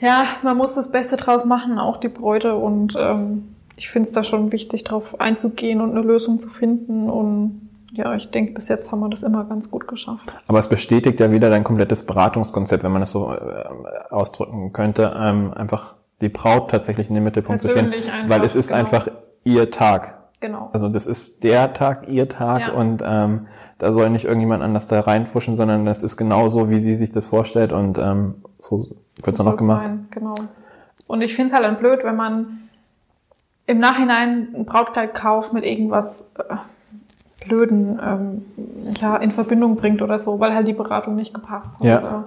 ja, man muss das Beste draus machen, auch die Bräute und ähm, ich finde es da schon wichtig, darauf einzugehen und eine Lösung zu finden und ja, ich denke, bis jetzt haben wir das immer ganz gut geschafft. Aber es bestätigt ja wieder dein komplettes Beratungskonzept, wenn man das so äh, ausdrücken könnte, ähm, einfach die Braut tatsächlich in den Mittelpunkt zu stellen, Persönlich weil es ist genau. einfach ihr Tag. Genau. Also das ist der Tag, ihr Tag Ja. und ähm, da soll nicht irgendjemand anders da reinfuschen, sondern das ist genau so, wie sie sich das vorstellt und ähm, so wird's So dann auch soll's gemacht. Sein, genau. Und ich finde es halt dann blöd, wenn man im Nachhinein ein Brautkleid kauft mit irgendwas äh, Blöden ähm, ja, in Verbindung bringt oder so, weil halt die Beratung nicht gepasst hat. Ja. Oder,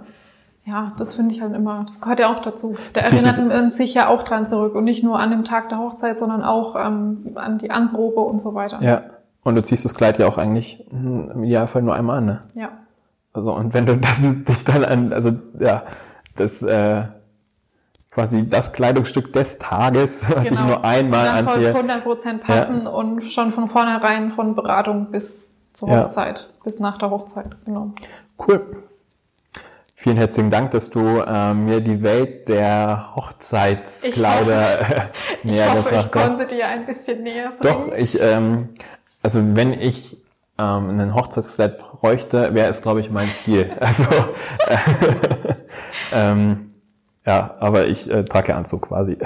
ja, das finde ich halt immer, das gehört ja auch dazu. Da erinnert man sich ja auch dran zurück und nicht nur an den Tag der Hochzeit, sondern auch ähm, an die Anprobe und so weiter. Ja. Und du ziehst das Kleid ja auch eigentlich im Idealfall nur einmal an, ne? ja. Also und wenn du das dich dann an, also ja, das äh, quasi das Kleidungsstück des Tages, was ich nur einmal Genau. dann soll es anziehe. 100% passen und schon von vornherein von Beratung bis zur Ja. Hochzeit, bis nach der Hochzeit, genau. Cool. Vielen herzlichen Dank, dass du ähm, mir die Welt der Hochzeitskleider äh, näher ich hoffe, ich gebracht hast. konnte dir ein bisschen näher bringen. Doch, ich, ähm, also wenn ich ähm, einen Hochzeitskleid bräuchte, wäre es, glaube ich, mein Stil. Also, äh, ähm, ja, aber ich äh, trage ja Anzug quasi.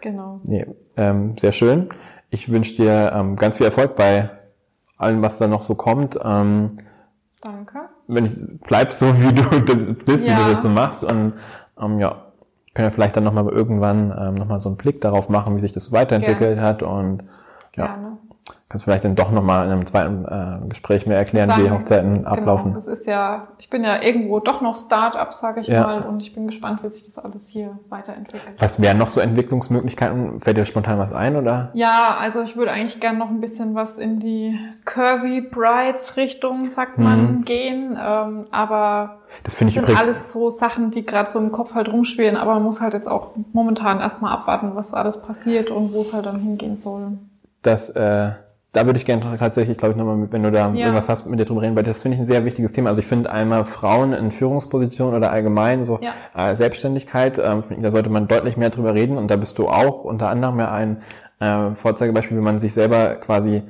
Genau. Nee, ähm, sehr schön. Ich wünsche dir ähm, ganz viel Erfolg bei allem, was da noch so kommt. Ähm, Danke. wenn ich bleib so, wie du das bist, wie Ja. du das so machst und ähm, ja, können wir vielleicht dann nochmal irgendwann ähm, nochmal so einen Blick darauf machen, wie sich das weiterentwickelt hat und ja, Gerne. Kannst vielleicht dann doch nochmal in einem zweiten äh, Gespräch mehr erklären, wie Sagen, Hochzeiten ablaufen. Genau, das ist ja, ich bin ja irgendwo doch noch Start-up, sage ich Ja. mal, und ich bin gespannt, wie sich das alles hier weiterentwickelt. Was wären noch so Entwicklungsmöglichkeiten? Fällt dir spontan was ein oder? Ja, also ich würde eigentlich gern noch ein bisschen was in die Curvy Brides Richtung, sagt man, gehen. Ähm, aber Das finde ich sind alles so Sachen, die gerade so im Kopf halt rumschwirren. Aber man muss halt jetzt auch momentan erstmal abwarten, was alles passiert und wo es halt dann hingehen soll. Das äh, da würde ich gerne tatsächlich, glaube ich, nochmal, wenn du da Ja. irgendwas hast, mit dir drüber reden, weil das finde ich ein sehr wichtiges Thema. Also ich finde einmal Frauen in Führungspositionen oder allgemein so Ja. äh, Selbstständigkeit, ähm, da sollte man deutlich mehr drüber reden und da bist du auch unter anderem ja ein äh, Vorzeigebeispiel, wie man sich selber quasi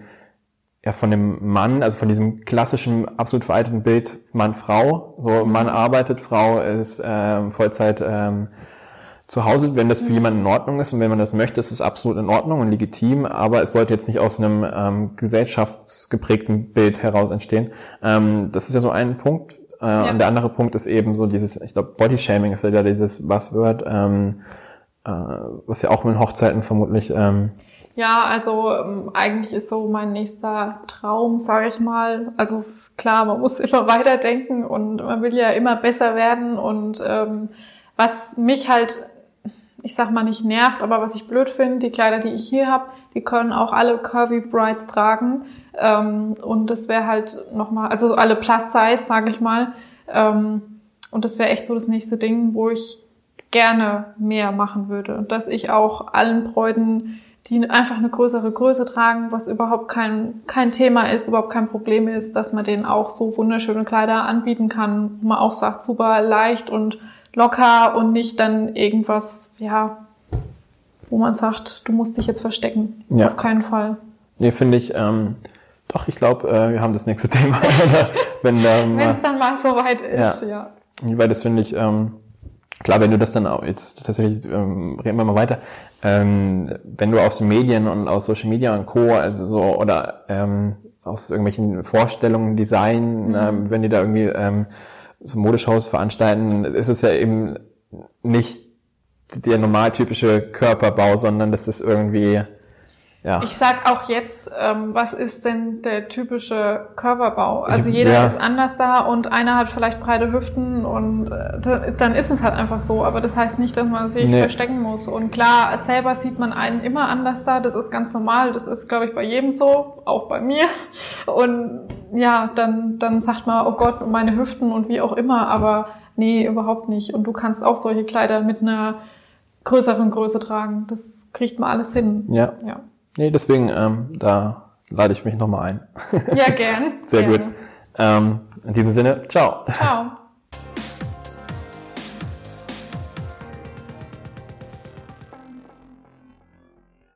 ja von dem Mann, also von diesem klassischen, absolut veralteten Bild Mann-Frau, so Mann arbeitet, Frau ist ähm, Vollzeit ähm, zu Hause, wenn das für jemanden in Ordnung ist und wenn man das möchte, ist es absolut in Ordnung und legitim, aber es sollte jetzt nicht aus einem ähm, gesellschaftsgeprägten Bild heraus entstehen. Ähm, das ist ja so ein Punkt. Äh, Und der andere Punkt ist eben so dieses, ich glaube, Bodyshaming ist ja da dieses Buzzword, ähm, äh, was ja auch in Hochzeiten vermutlich ähm, Ja, also ähm, eigentlich ist so mein nächster Traum, sage ich mal. Also klar, man muss immer weiterdenken und man will ja immer besser werden. Und ähm, was mich halt, ich sag mal nicht nervt, aber was ich blöd finde, die Kleider, die ich hier habe, die können auch alle Curvy Brides tragen. Ähm, und das wäre halt nochmal, also alle Plus Size, sage ich mal. Ähm, und das wäre echt so das nächste Ding, wo ich gerne mehr machen würde. Und dass ich auch allen Bräuten, die einfach eine größere Größe tragen, was überhaupt kein, kein Thema ist, überhaupt kein Problem ist, dass man denen auch so wunderschöne Kleider anbieten kann, wo man auch sagt, super leicht und locker und nicht dann irgendwas, ja, wo man sagt, du musst dich jetzt verstecken. Ja. Auf keinen Fall. Nee, finde ich, ähm, doch, ich glaube, äh, wir haben das nächste Thema. wenn ähm, Wenn es dann mal soweit ist, Ja. ja. Weil das finde ich, ähm, klar, wenn du das dann auch, jetzt tatsächlich, ähm, reden wir mal weiter, ähm, wenn du aus den Medien und aus Social Media und Co., also so, oder ähm, aus irgendwelchen Vorstellungen, Design, ähm, wenn die da irgendwie ähm, so Modeshows veranstalten, ist es ja eben nicht der normal typische Körperbau, sondern das ist irgendwie, ja. Ich sag auch jetzt, ähm, was ist denn der typische Körperbau? Also Ich- jeder ja. ist anders da und einer hat vielleicht breite Hüften und äh, da- dann ist es halt einfach so. Aber das heißt nicht, dass man sich Nee. verstecken muss. Und klar, selber sieht man einen immer anders da. Das ist ganz normal. Das ist, glaube ich, bei jedem so, auch bei mir. Und ja, dann, dann sagt man, oh Gott, meine Hüften und wie auch immer. Aber nee, überhaupt nicht. Und du kannst auch solche Kleider mit einer größeren Größe tragen. Das kriegt man alles hin. ja. Ja. Nee, deswegen, ähm, da lade ich mich nochmal ein. Ja, gern. Sehr Gerne. gut. Ähm, in diesem Sinne, ciao. Ciao.